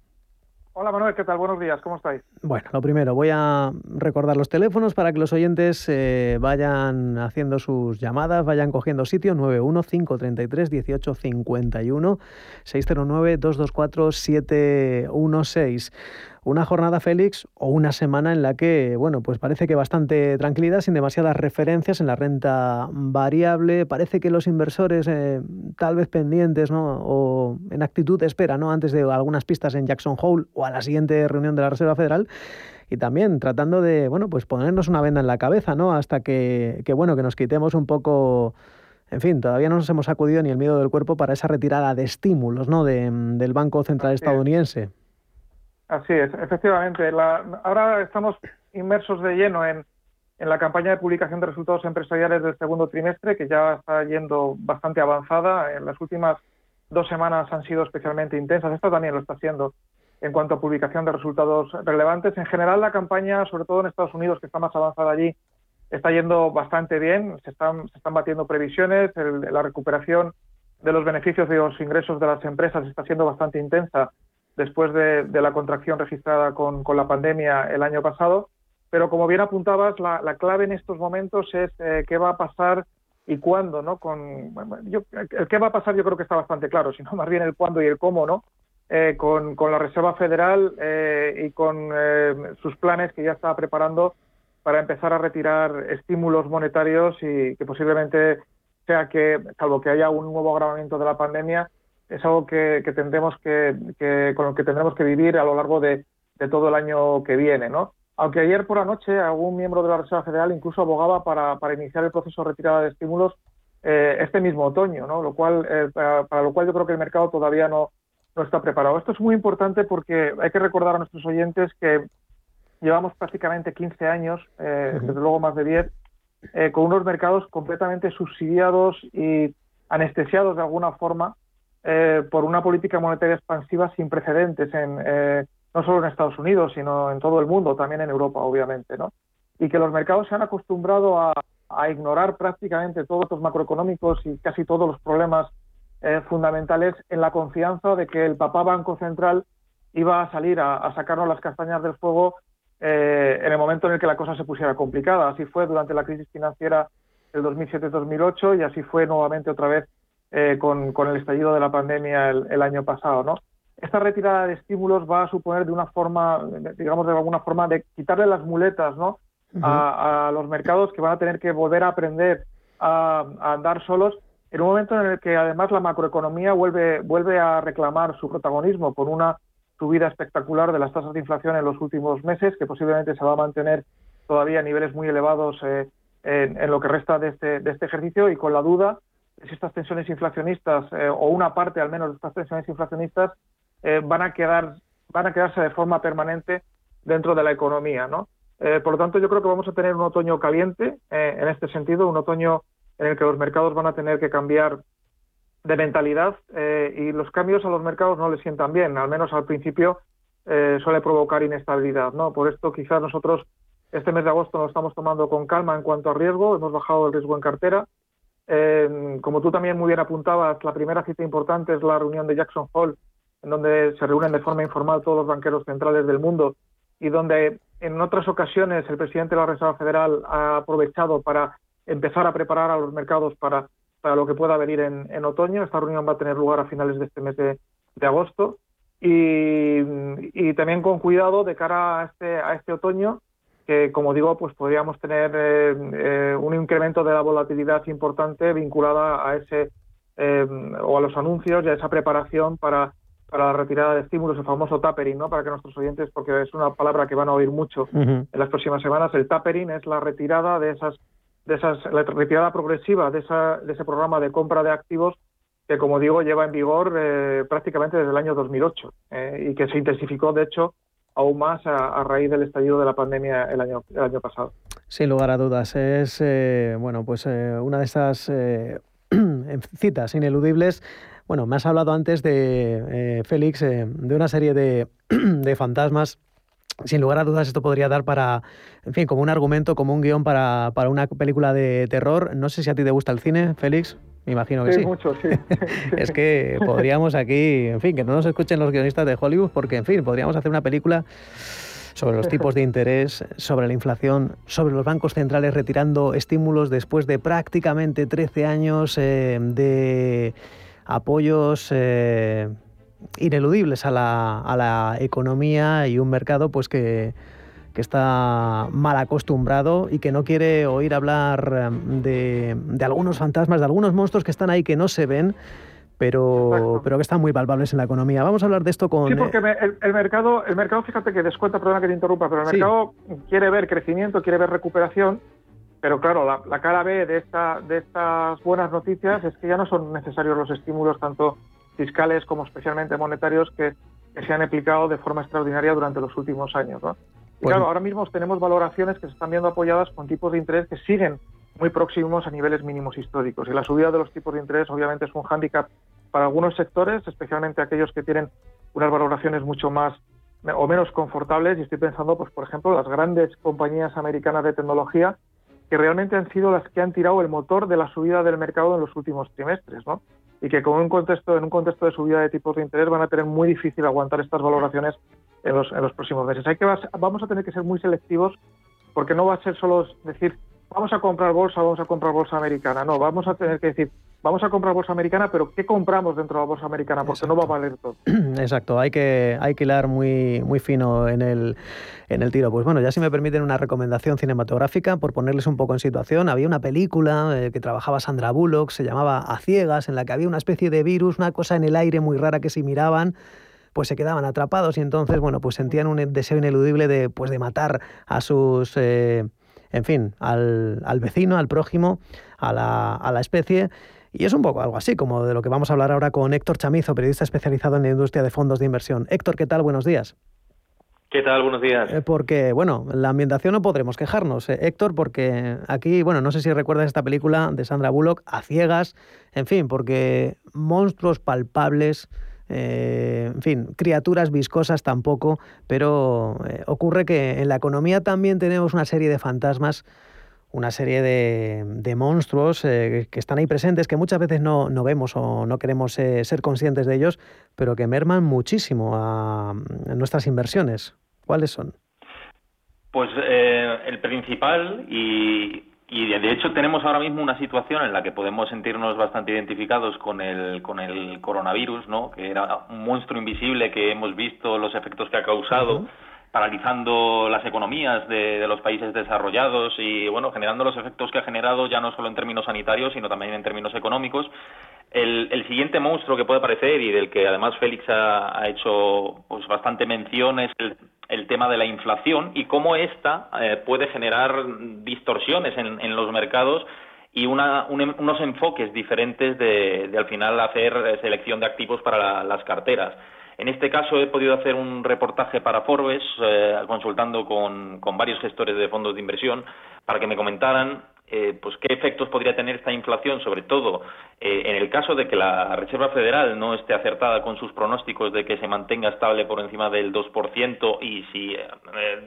Hola Manuel, ¿qué tal? Buenos días, ¿cómo estáis? Bueno, lo primero, voy a recordar los teléfonos para que los oyentes eh, vayan haciendo sus llamadas, vayan cogiendo sitio 915331851 609 224 716 una jornada, Félix, o una semana en la que, bueno, pues parece que bastante tranquilidad, sin demasiadas referencias en la renta variable. Parece que los inversores, eh, tal vez pendientes, ¿no? O en actitud de espera, ¿no? Antes de algunas pistas en Jackson Hole o a la siguiente reunión de la Reserva Federal. Y también tratando de, bueno, pues ponernos una venda en la cabeza, ¿no? Hasta que, que bueno, que nos quitemos un poco en fin, todavía no nos hemos sacudido ni el miedo del cuerpo para esa retirada de estímulos ¿no? De, del Banco Central estadounidense. Así es, efectivamente. ahora estamos inmersos de lleno en, la campaña de publicación de resultados empresariales del segundo trimestre, que ya está yendo bastante avanzada. En las últimas dos semanas han sido especialmente intensas. Esta también lo está haciendo en cuanto a publicación de resultados relevantes. En general, la campaña, sobre todo en Estados Unidos, que está más avanzada allí, está yendo bastante bien. Se están, se están batiendo previsiones. la recuperación de los beneficios de los ingresos de las empresas está siendo bastante intensa después de, la contracción registrada con, la pandemia el año pasado. Pero como bien apuntabas, la, clave en estos momentos es eh, qué va a pasar y cuándo, ¿no? Con, yo, el qué va a pasar yo creo que está bastante claro, sino más bien el cuándo y el cómo, ¿no? Eh, con, la Reserva Federal eh, y con sus planes que ya está preparando para empezar a retirar estímulos monetarios y que posiblemente sea que, salvo que haya un nuevo agravamiento de la pandemia, es algo que, tendremos que, con lo que tendremos que vivir a lo largo de, todo el año que viene, ¿no? Aunque ayer por la noche algún miembro de la Reserva Federal incluso abogaba para, iniciar el proceso de retirada de estímulos eh, este mismo otoño, ¿no? Lo cual, eh, para, lo cual yo creo que el mercado todavía no, no está preparado. Esto es muy importante porque hay que recordar a nuestros oyentes que llevamos prácticamente 15 años, eh, desde luego más de 10, con unos mercados completamente subsidiados y anestesiados de alguna forma eh, por una política monetaria expansiva sin precedentes, en, eh, no solo en Estados Unidos, sino en todo el mundo, también en Europa, obviamente, ¿no? Y que los mercados se han acostumbrado a, ignorar prácticamente todos los macroeconómicos y casi todos los problemas eh, fundamentales en la confianza de que el papá Banco Central iba a salir a, sacarnos las castañas del fuego en el momento en el que la cosa se pusiera complicada. Así fue durante la crisis financiera del 2007-2008 y así fue nuevamente otra vez eh, con, el estallido de la pandemia el, año pasado, ¿no? Esta retirada de estímulos va a suponer de una forma, digamos de alguna forma, de quitarle las muletas, ¿no? a, los mercados que van a tener que volver a aprender a, andar solos en un momento en el que además la macroeconomía vuelve, vuelve a reclamar su protagonismo con una subida espectacular de las tasas de inflación en los últimos meses, que posiblemente se va a mantener todavía a niveles muy elevados eh, en, en, lo que resta de este, de este ejercicio y con la duda estas tensiones inflacionistas eh, o una parte al menos de estas tensiones inflacionistas eh, van a quedar van a quedarse de forma permanente dentro de la economía, ¿no? Eh, por lo tanto, yo creo que vamos a tener un otoño caliente en este sentido, un otoño en el que los mercados van a tener que cambiar de mentalidad y los cambios a los mercados no les sientan bien, al menos al principio suele provocar inestabilidad, ¿no? Por esto quizás nosotros este mes de agosto nos estamos tomando con calma en cuanto a riesgo, hemos bajado el riesgo en cartera, eh, como tú también muy bien apuntabas, la primera cita importante es la reunión de Jackson Hole, en donde se reúnen de forma informal todos los banqueros centrales del mundo y donde en otras ocasiones el presidente de la Reserva Federal ha aprovechado para empezar a preparar a los mercados para, para lo que pueda venir en, otoño. Esta reunión va a tener lugar a finales de este mes de, agosto. Y, y, también con cuidado de cara a este, a este otoño, que, como digo, pues podríamos tener eh, eh, un incremento de la volatilidad importante vinculada a ese eh, o a los anuncios y a esa preparación para, para la retirada de estímulos, el famoso tapering, ¿no? Para que nuestros oyentes, porque es una palabra que van a oír mucho en las próximas semanas, el tapering es la retirada de esas, de esas, la retirada progresiva de, esa, de ese programa de compra de activos que, como digo, lleva en vigor prácticamente desde el año 2008 y que se intensificó, de hecho, aún más a, raíz del estallido de la pandemia el año, el año pasado. Sin lugar a dudas, es eh, bueno, pues eh, una de esas eh, citas ineludibles. Bueno, me has hablado antes de Félix, de una serie de, de fantasmas sin lugar a dudas esto podría dar para, en fin, como un argumento, como un guion para, para, una película de terror. No sé si a ti te gusta el cine, Félix. Me imagino que sí. Sí, mucho, sí. es que podríamos aquí, en fin, que no nos escuchen los guionistas de Hollywood, porque, en fin, podríamos hacer una película sobre los tipos de interés, sobre la inflación, sobre los bancos centrales retirando estímulos después de prácticamente 13 años eh, de apoyos eh, ineludibles a la, a la economía y un mercado pues que, que está mal acostumbrado y que no quiere oír hablar em, de, de, algunos fantasmas, de algunos monstruos que están ahí que no se ven, pero, pero que están muy palpables en la economía. Vamos a hablar de esto con... Sí, porque el, el mercado, el mercado, fíjate que descuenta, perdona que te interrumpa, pero el mercado quiere ver crecimiento, quiere ver recuperación, pero claro, la, la cara B de, esta, de estas buenas noticias es que ya no son necesarios los estímulos tanto fiscales como especialmente monetarios que, se han aplicado de forma extraordinaria durante los últimos años. ¿no? Y claro, ahora mismo tenemos valoraciones que se están viendo apoyadas con tipos de interés que siguen muy próximos a niveles mínimos históricos. Y la subida de los tipos de interés obviamente es un hándicap para algunos sectores, especialmente aquellos que tienen unas valoraciones mucho más o menos confortables. Y estoy pensando, pues, por ejemplo, las grandes compañías americanas de tecnología que realmente han sido las que han tirado el motor de la subida del mercado en los últimos trimestres, ¿no? y que con un contexto, en un contexto de subida de tipos de interés van a tener muy difícil aguantar estas valoraciones en los, en los próximos meses. Hay que, vamos a tener que ser muy selectivos porque no va a ser solo decir vamos a comprar bolsa, vamos a comprar bolsa americana. No, vamos a tener que decir, vamos a comprar bolsa americana, pero ¿qué compramos dentro de la bolsa americana? Porque no va a valer todo. Exacto, hay que, hay que hilar muy, muy fino en el, en el tiro. Pues bueno, ya si me permiten una recomendación cinematográfica, por ponerles un poco en situación, había una película eh, que trabajaba Sandra Bullock, se llamaba A Ciegas, en la que había una especie de virus, una cosa en el aire muy rara que si miraban pues se quedaban atrapados y entonces, bueno, pues sentían un deseo ineludible de, pues de matar a sus... Eh, en fin, al, al vecino, al prójimo, a la, a la especie. Y es un poco algo así, como de lo que vamos a hablar ahora con Héctor Chamizo, periodista especializado en la industria de fondos de inversión. Héctor, ¿qué tal? Buenos días. ¿Qué tal? Buenos días. Eh, porque, bueno, la ambientación no podremos quejarnos, eh, Héctor, porque aquí, bueno, no sé si recuerdas esta película de Sandra Bullock, A Ciegas, en fin, porque monstruos palpables, eh, en fin, criaturas viscosas tampoco, pero eh, ocurre que en la economía también tenemos una serie de fantasmas, una serie de, monstruos eh, que están ahí presentes, que muchas veces no, no vemos o no queremos ser conscientes de ellos, pero que merman muchísimo a, nuestras inversiones. ¿Cuáles son? Pues el principal y y de hecho tenemos ahora mismo una situación en la que podemos sentirnos bastante identificados con el, con el coronavirus, ¿no? que era un monstruo invisible que hemos visto los efectos que ha causado, paralizando las economías de, de, los países desarrollados y bueno, generando los efectos que ha generado ya no solo en términos sanitarios, sino también en términos económicos. El, el siguiente monstruo que puede aparecer y del que además Félix ha, ha hecho pues bastante mención es el, el tema de la inflación y cómo ésta eh, puede generar distorsiones en, en los mercados y una, unos enfoques diferentes de, de, al final hacer eh, selección de activos para las carteras. En este caso he podido hacer un reportaje para Forbes, eh, consultando con, con, varios gestores de fondos de inversión, para que me comentaran eh, pues qué efectos podría tener esta inflación, sobre todo eh, en el caso de que la Reserva Federal no esté acertada con sus pronósticos de que se mantenga estable por encima del 2% y si eh,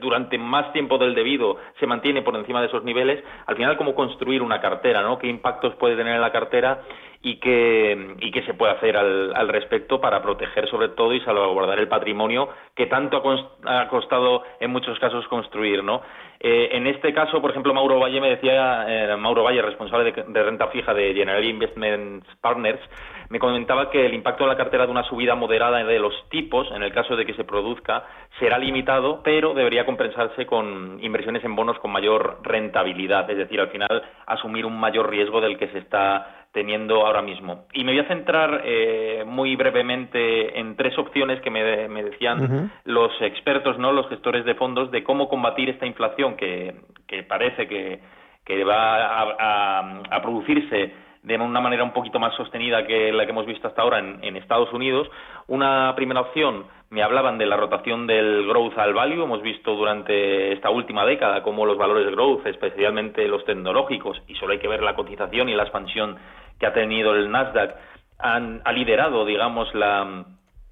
durante más tiempo del debido se mantiene por encima de esos niveles, al final cómo construir una cartera, ¿no? ¿Qué impactos puede tener en la cartera y qué, y qué se puede hacer al, al respecto para proteger sobre todo y salvaguardar el patrimonio que tanto ha costado en muchos casos construir, ¿no? Eh, en este caso, por ejemplo, Mauro Valle me decía, eh, Mauro Valle, responsable de, renta fija de General Investment Partners, me comentaba que el impacto de la cartera de una subida moderada de los tipos, en el caso de que se produzca, será limitado, pero debería compensarse con inversiones en bonos con mayor rentabilidad, es decir, al final asumir un mayor riesgo del que se está teniendo ahora mismo. Y me voy a centrar eh, muy brevemente en tres opciones que me, decían los expertos, no los gestores de fondos, de cómo combatir esta inflación que, parece que, va a, producirse de una manera un poquito más sostenida que la que hemos visto hasta ahora en, Estados Unidos. Una primera opción, me hablaban de la rotación del growth al value. Hemos visto durante esta última década cómo los valores growth, especialmente los tecnológicos, y solo hay que ver la cotización y la expansión que ha tenido el Nasdaq, han, ha liderado, digamos, la,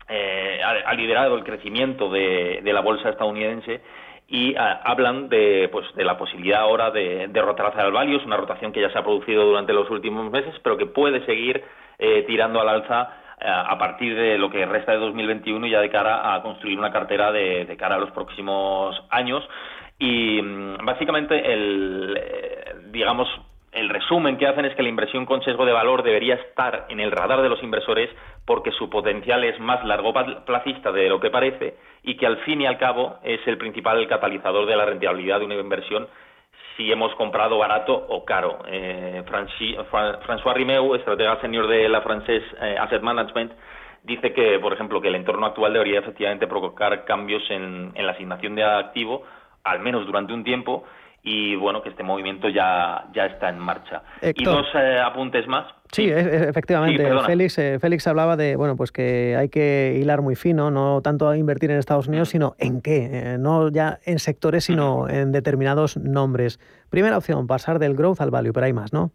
eh, ha, liderado el crecimiento de, la bolsa estadounidense y ah, hablan de, pues, de la posibilidad ahora de, de rotar hacia el value, es una rotación que ya se ha producido durante los últimos meses, pero que puede seguir eh, tirando al alza eh, a partir de lo que resta de 2021 ya de cara a construir una cartera de, de cara a los próximos años. Y mm, básicamente el, digamos, el resumen que hacen es que la inversión con sesgo de valor debería estar en el radar de los inversores porque su potencial es más largo plazista de lo que parece y que al fin y al cabo es el principal catalizador de la rentabilidad de una inversión si hemos comprado barato o caro. Eh, François Rimeu, estratega senior de la Frances eh, Asset Management, dice que, por ejemplo, que el entorno actual debería efectivamente provocar cambios en la asignación de activo, al menos durante un tiempo, y bueno, que este movimiento ya, ya está en marcha. y dos eh, apuntes más. Sí, efectivamente. Félix, eh, Félix hablaba de bueno, pues que hay que hilar muy fino, no tanto a invertir en Estados Unidos, sino en qué, eh, no ya en sectores, sino en determinados nombres. Primera opción, pasar del growth al value, pero hay más, ¿no?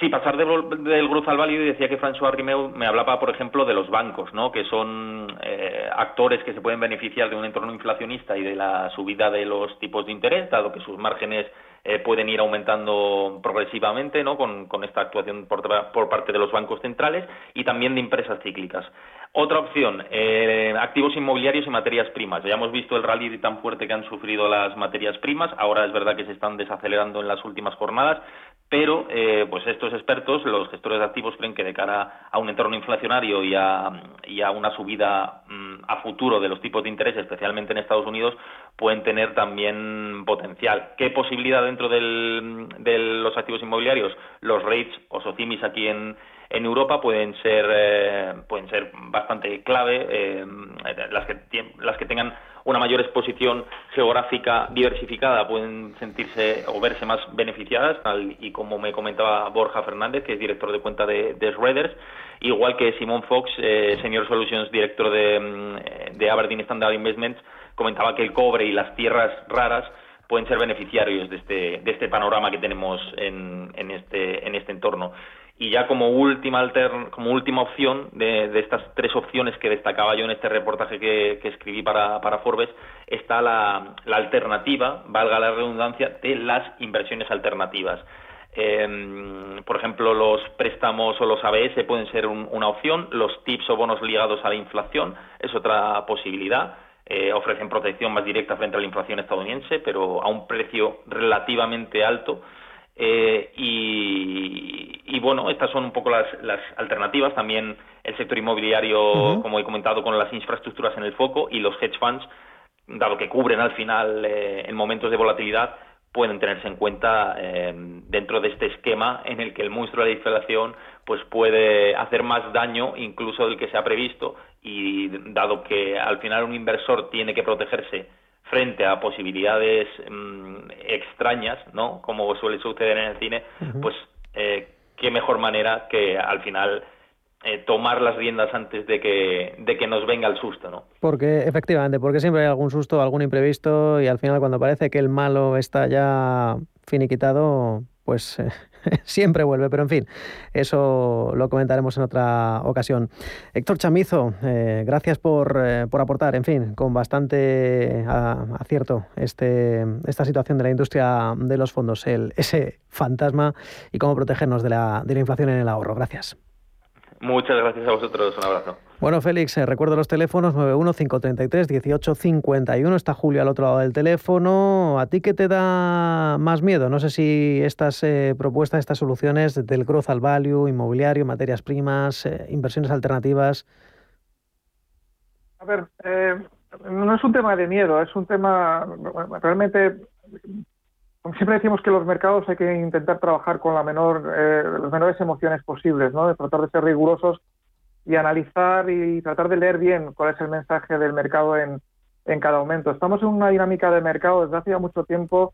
Sí, pasar del growth al value, decía que François Rimeu me hablaba, por ejemplo, de los bancos, ¿no? que son eh, actores que se pueden beneficiar de un entorno inflacionista y de la subida de los tipos de interés, dado que sus márgenes eh, pueden ir aumentando progresivamente ¿no? con, esta actuación por, por, parte de los bancos centrales y también de empresas cíclicas. Otra opción, eh, activos inmobiliarios y materias primas. Ya hemos visto el rally tan fuerte que han sufrido las materias primas, ahora es verdad que se están desacelerando en las últimas jornadas, pero eh, pues estos expertos, los gestores de activos, creen que de cara a un entorno inflacionario y a, una subida mm, a futuro de los tipos de interés, especialmente en Estados Unidos, pueden tener también potencial. ¿Qué posibilidad dentro de los activos inmobiliarios? Los rates o socimis aquí en, en Europa pueden ser eh, pueden ser bastante clave eh, las que las que tengan una mayor exposición geográfica diversificada pueden sentirse o verse más beneficiadas, tal y como me comentaba Borja Fernández, que es director de cuenta de, de igual que Simon Fox, eh, Senior Solutions Director de, mm, de Aberdeen Standard Investments, comentaba que el cobre y las tierras raras pueden ser beneficiarios de este, de este panorama que tenemos en, en, este, en este entorno. Y ya como última, como última opción de, estas tres opciones que destacaba yo en este reportaje que, escribí para, Forbes, está la, alternativa, valga la redundancia, de las inversiones alternativas. Em, por ejemplo, los préstamos o los ABS pueden ser una opción, los TIPS o bonos ligados a la inflación es otra posibilidad. Eh, ofrecen protección más directa frente a la inflación estadounidense, pero a un precio relativamente alto. Eh, y, bueno, estas son un poco las, alternativas. También el sector inmobiliario, como he comentado, con las infraestructuras en el foco y los hedge funds, dado que cubren al final eh, en momentos de volatilidad, pueden tenerse en cuenta eh, dentro de este esquema en el que el monstruo de la inflación pues puede hacer más daño incluso del que se ha previsto y dado que al final un inversor tiene que protegerse frente a posibilidades mm, extrañas, ¿no? Como suele suceder en el cine, pues eh, qué mejor manera que al final eh, tomar las riendas antes de que, de que nos venga el susto, ¿no? Porque, efectivamente, porque siempre hay algún susto, algún imprevisto y al final cuando parece que el malo está ya finiquitado, pues eh, siempre vuelve, pero en fin, eso lo comentaremos en otra ocasión. Héctor Chamizo, eh, gracias por, eh, por, aportar, en fin, con bastante acierto este, esta situación de la industria de los fondos, el, ese fantasma y cómo protegernos de la, de la inflación en el ahorro. Gracias. Muchas gracias a vosotros, un abrazo. Bueno, Félix, eh, recuerdo los teléfonos 915331851. Está Julio al otro lado del teléfono. ¿A ti qué te da más miedo? No sé si estas eh, propuestas, estas soluciones del growth al value, inmobiliario, materias primas, eh, inversiones alternativas. A ver, no es un tema de miedo, es un tema realmente siempre decimos que los mercados hay que intentar trabajar con la menor, eh, las menores emociones posibles, ¿no? De tratar de ser rigurosos y analizar y tratar de leer bien cuál es el mensaje del mercado en, en cada momento. Estamos en una dinámica de mercado desde hace mucho tiempo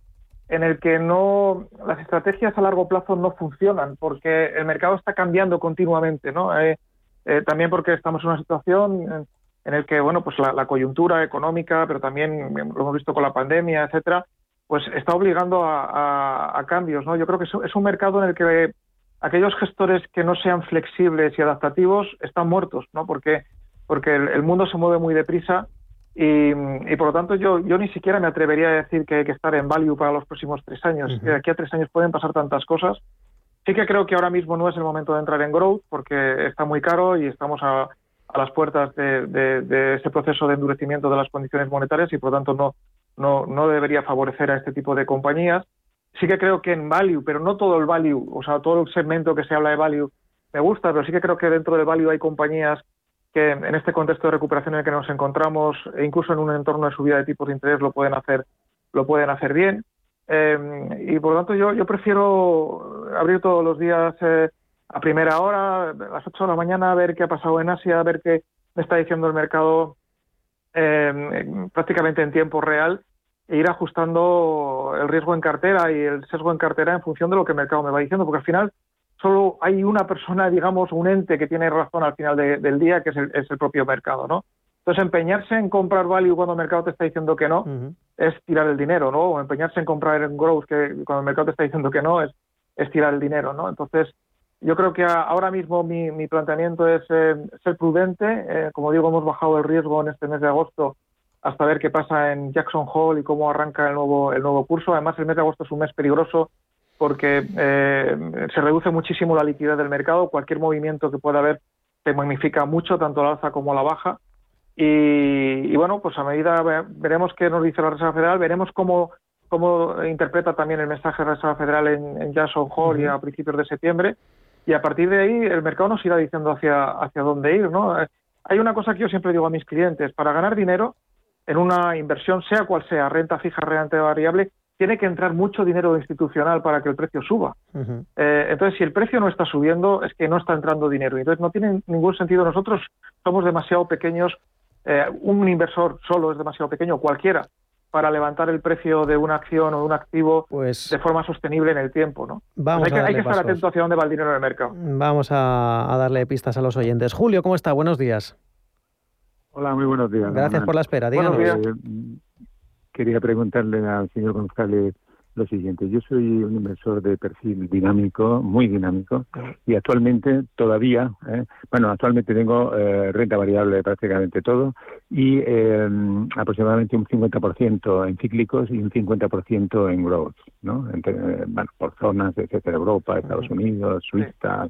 en el que no las estrategias a largo plazo no funcionan porque el mercado está cambiando continuamente, ¿no? Eh, eh, también porque estamos en una situación en, el que, bueno, pues la, coyuntura económica, pero también lo hemos visto con la pandemia, etcétera, pues está obligando a, cambios, ¿no? Yo creo que es, un mercado en el que aquellos gestores que no sean flexibles y adaptativos están muertos, ¿no? Porque porque el mundo se mueve muy deprisa y, por lo tanto yo, yo ni siquiera me atrevería a decir que hay que estar en value para los próximos tres años. De aquí a tres años pueden pasar tantas cosas. Sí que creo que ahora mismo no es el momento de entrar en growth porque está muy caro y estamos a, a las puertas de, de, ese proceso de endurecimiento de las condiciones monetarias y por lo tanto no, no, no debería favorecer a este tipo de compañías. Sí que creo que en value, pero no todo el value, o sea, todo el segmento que se habla de value me gusta, pero sí que creo que dentro del value hay compañías que en este contexto de recuperación en el que nos encontramos, e incluso en un entorno de subida de tipos de interés, lo pueden hacer, lo pueden hacer bien. Eh, y por lo tanto yo, yo prefiero abrir todos los días eh, a primera hora, a las 8 de la mañana, ver qué ha pasado en Asia, ver qué me está diciendo el mercado eh, prácticamente en tiempo real e ir ajustando el riesgo en cartera y el sesgo en cartera en función de lo que el mercado me va diciendo, porque al final solo hay una persona, digamos, un ente que tiene razón al final del día, que es el, es el, propio mercado, ¿no? Entonces, empeñarse en comprar value cuando el mercado te está diciendo que no es tirar el dinero, ¿no? O empeñarse en comprar en growth que cuando el mercado te está diciendo que no es, es tirar el dinero, ¿no? Entonces, yo creo que ahora mismo mi, mi planteamiento es eh, ser prudente. Eh, como digo, hemos bajado el riesgo en este mes de agosto hasta ver qué pasa en Jackson Hole y cómo arranca el nuevo, el nuevo curso. Además, el mes de agosto es un mes peligroso porque eh, se reduce muchísimo la liquidez del mercado, cualquier movimiento que pueda haber se magnifica mucho, tanto la alza como la baja. Y, bueno, pues a medida veremos qué nos dice la Reserva Federal, veremos cómo, cómo interpreta también el mensaje de la Reserva Federal en, Jackson Hole y a principios de septiembre. Y a partir de ahí el mercado nos irá diciendo hacia, hacia dónde ir. ¿no? Hay una cosa que yo siempre digo a mis clientes, para ganar dinero en una inversión, sea cual sea, renta fija, renta variable, tiene que entrar mucho dinero institucional para que el precio suba. Eh, entonces, si el precio no está subiendo, es que no está entrando dinero. Entonces, no tiene ningún sentido. Nosotros somos demasiado pequeños. Eh, un inversor solo es demasiado pequeño, cualquiera, para levantar el precio de una acción o de un activo pues de forma sostenible en el tiempo. ¿no? Vamos hay, que, hay que estar atento hacia dónde va el dinero en el mercado. Vamos a, darle pistas a los oyentes. Julio, ¿cómo está? Buenos días. Hola, muy buenos días. Gracias por la espera. Díganos quería preguntarle al señor González lo siguiente. Yo soy un inversor de perfil dinámico, muy dinámico, y actualmente todavía, ¿eh? bueno, actualmente tengo eh, renta variable de prácticamente todo y eh, aproximadamente un 50% en cíclicos y un 50% en growth, ¿no? bueno, por zonas, etcétera, Europa, Estados Unidos, Suiza,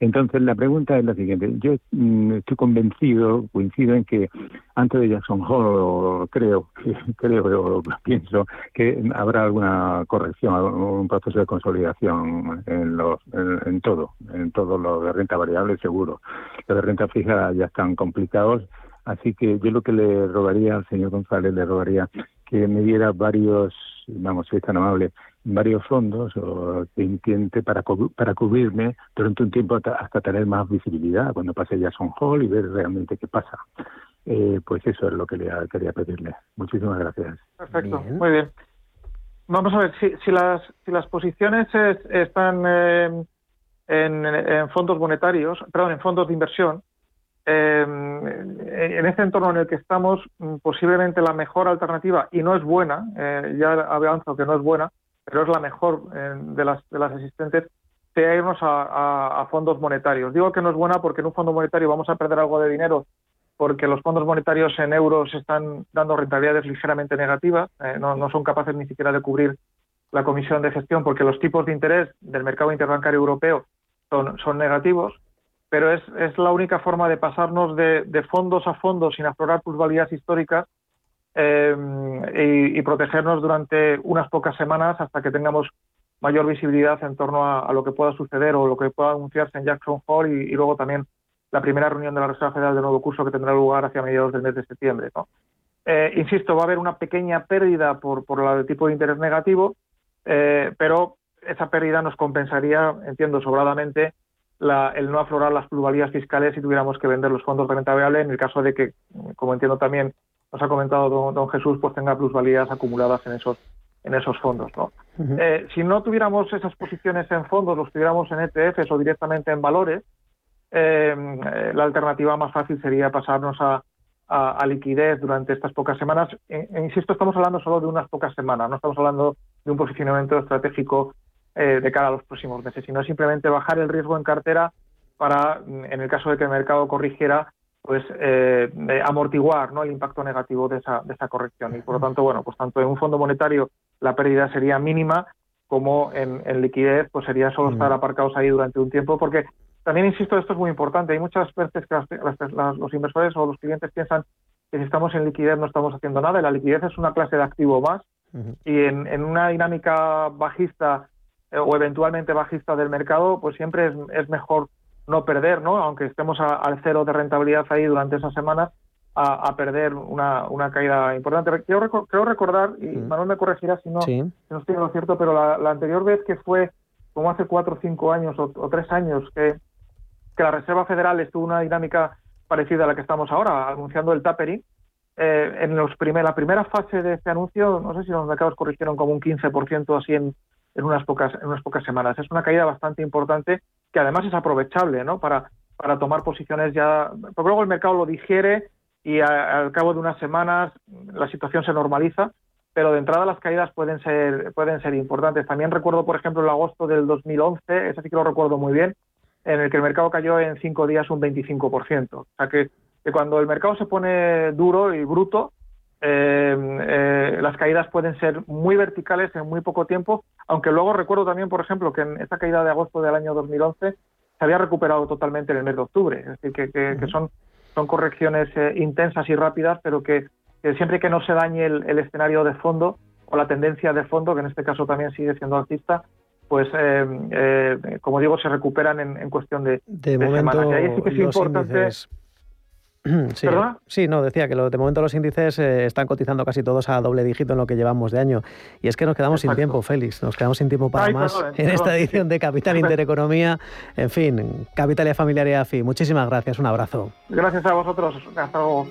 entonces, la pregunta es la siguiente. Yo mm, estoy convencido, coincido en que antes de Jackson Hole, creo, creo, pienso que habrá alguna corrección, un proceso de consolidación en, los, en, todo, en todo lo de renta variable, seguro. Los de renta fija ya están complicados, así que yo lo que le rogaría al señor González, le rogaría que me diera varios, vamos, si es tan amable, varios fondos o que intente para, para cubrirme durante un tiempo hasta, tener más visibilidad cuando pase Jackson Hall y ver realmente qué pasa. Eh, pues eso es lo que le quería pedirle. Muchísimas gracias. Perfecto, muy bien. Vamos a ver, si, si, las, si las posiciones están eh, en, fondos monetarios, perdón, en fondos de inversión, eh, en este entorno en el que estamos, posiblemente la mejor alternativa, y no es buena, ya avanzo que no es buena, pero es la mejor eh, de, las, de las existentes, sea irnos a, fondos monetarios. Digo que no es buena porque en un fondo monetario vamos a perder algo de dinero porque los fondos monetarios en euros están dando rentabilidades ligeramente negativas, eh, no, son capaces ni siquiera de cubrir la comisión de gestión porque los tipos de interés del mercado interbancario europeo son, negativos, pero es, es la única forma de pasarnos de, de fondos a fondos sin aflorar plusvalías históricas eh, y, protegernos durante unas pocas semanas hasta que tengamos mayor visibilidad en torno a, lo que pueda suceder o lo que pueda anunciarse en Jackson Hole y, luego también la primera reunión de la Reserva Federal de nuevo curso que tendrá lugar hacia mediados del mes de septiembre. Eh, insisto, va a haber una pequeña pérdida por, por el tipo de interés negativo, eh, pero esa pérdida nos compensaría, entiendo sobradamente, el no aflorar las plusvalías fiscales si tuviéramos que vender los fondos de renta variable en el caso de que, como entiendo también nos ha comentado don, Jesús, pues tenga plusvalías acumuladas en esos en esos fondos. ¿no? Eh, si no tuviéramos esas posiciones en fondos, los tuviéramos en ETFs o directamente en valores, eh, la alternativa más fácil sería pasarnos a, liquidez durante estas pocas semanas. E, e insisto, estamos hablando solo de unas pocas semanas, no estamos hablando de un posicionamiento estratégico eh, de cara a los próximos meses, sino simplemente bajar el riesgo en cartera para, en el caso de que el mercado corrigiera, pues eh, amortiguar ¿no? el impacto negativo de esa, de esa corrección. Y por lo tanto, bueno, pues tanto en un fondo monetario la pérdida sería mínima como en, liquidez, pues sería solo estar aparcados ahí durante un tiempo, porque también insisto, esto es muy importante. Hay muchas veces que los inversores o los clientes piensan que si estamos en liquidez no estamos haciendo nada, y la liquidez es una clase de activo más, y en, en, una dinámica bajista eh, o eventualmente bajista del mercado, pues siempre es, es mejor no perder, ¿no? Aunque estemos al cero de rentabilidad ahí durante esas semanas, a, perder una, una, caída importante. Quiero, quiero recordar, y Manuel me corregirá si no, no estoy en lo cierto, pero la, anterior vez que fue como hace cuatro o cinco años o, tres años que, que, la Reserva Federal estuvo una dinámica parecida a la que estamos ahora, anunciando el tapering, eh, en los primer, la primera fase de este anuncio, no sé si los mercados corrigieron como un 15% así en, en, unas pocas, en pocas semanas. Es una caída bastante importante que además es aprovechable ¿no? para, para tomar posiciones ya, porque luego el mercado lo digiere y al cabo de unas semanas la situación se normaliza, pero de entrada las caídas pueden ser, pueden ser importantes. También recuerdo, por ejemplo, el agosto del 2011, ese sí que lo recuerdo muy bien, en el que el mercado cayó en cinco días un 25%. O sea que, que cuando el mercado se pone duro y bruto, eh, eh, las caídas pueden ser muy verticales en muy poco tiempo, aunque luego recuerdo también, por ejemplo, que en esa caída de agosto del año 2011 se había recuperado totalmente en el mes de octubre, es decir, que, que, son, son correcciones eh, intensas y rápidas, pero que, siempre que no se dañe el, escenario de fondo o la tendencia de fondo, que en este caso también sigue siendo alcista, pues como digo, se recuperan en, cuestión de, de, semanas. Y ahí sí que es importante. Sí, sí, no, decía que lo, de momento los índices eh, están cotizando casi todos a doble dígito en lo que llevamos de año. Y es que nos quedamos sin tiempo, Félix, nos quedamos sin tiempo para más en esta edición de Capital Intereconomía. En fin, Capital y Familiar y AFI. Muchísimas gracias, un abrazo. Gracias a vosotros, hasta luego.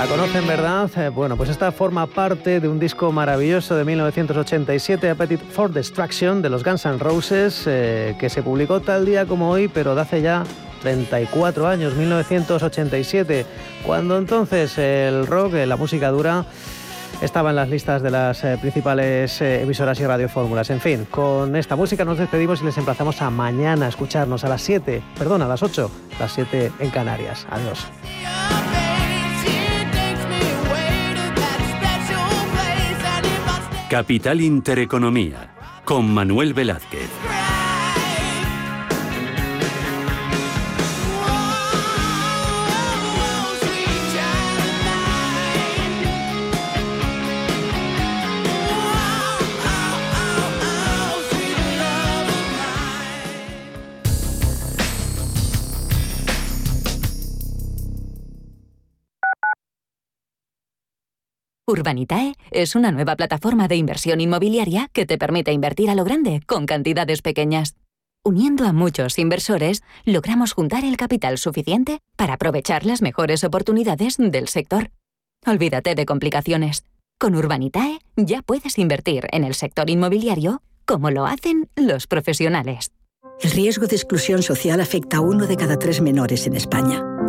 ¿La conocen, verdad? Eh, bueno, pues esta forma parte de un disco maravilloso de 1987, Appetite for Destruction, de los Guns N' Roses, eh, que se publicó tal día como hoy, pero de hace ya 34 años, 1987, cuando entonces el rock, la música dura, estaba en las listas de las eh, principales eh, emisoras y radiofórmulas. En fin, con esta música nos despedimos y les emplazamos a mañana a escucharnos a las 7, perdón, a las 8, las 7 en Canarias. Adiós. Capital Intereconomía, con Manuel Velázquez. Urbanitae es una nueva plataforma de inversión inmobiliaria que te permite invertir a lo grande con cantidades pequeñas. Uniendo a muchos inversores, logramos juntar el capital suficiente para aprovechar las mejores oportunidades del sector. Olvídate de complicaciones. Con Urbanitae ya puedes invertir en el sector inmobiliario como lo hacen los profesionales. El riesgo de exclusión social afecta a uno de cada tres menores en España.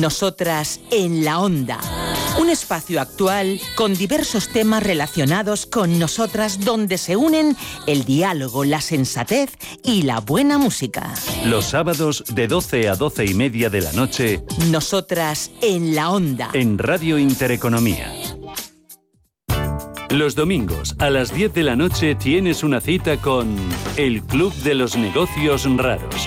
Nosotras en la onda. Un espacio actual con diversos temas relacionados con nosotras donde se unen el diálogo, la sensatez y la buena música. Los sábados de 12 a 12 y media de la noche. Nosotras en la onda. En Radio Intereconomía. Los domingos a las 10 de la noche tienes una cita con El Club de los Negocios Raros.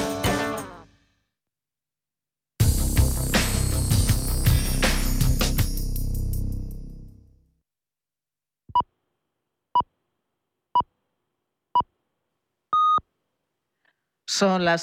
Son las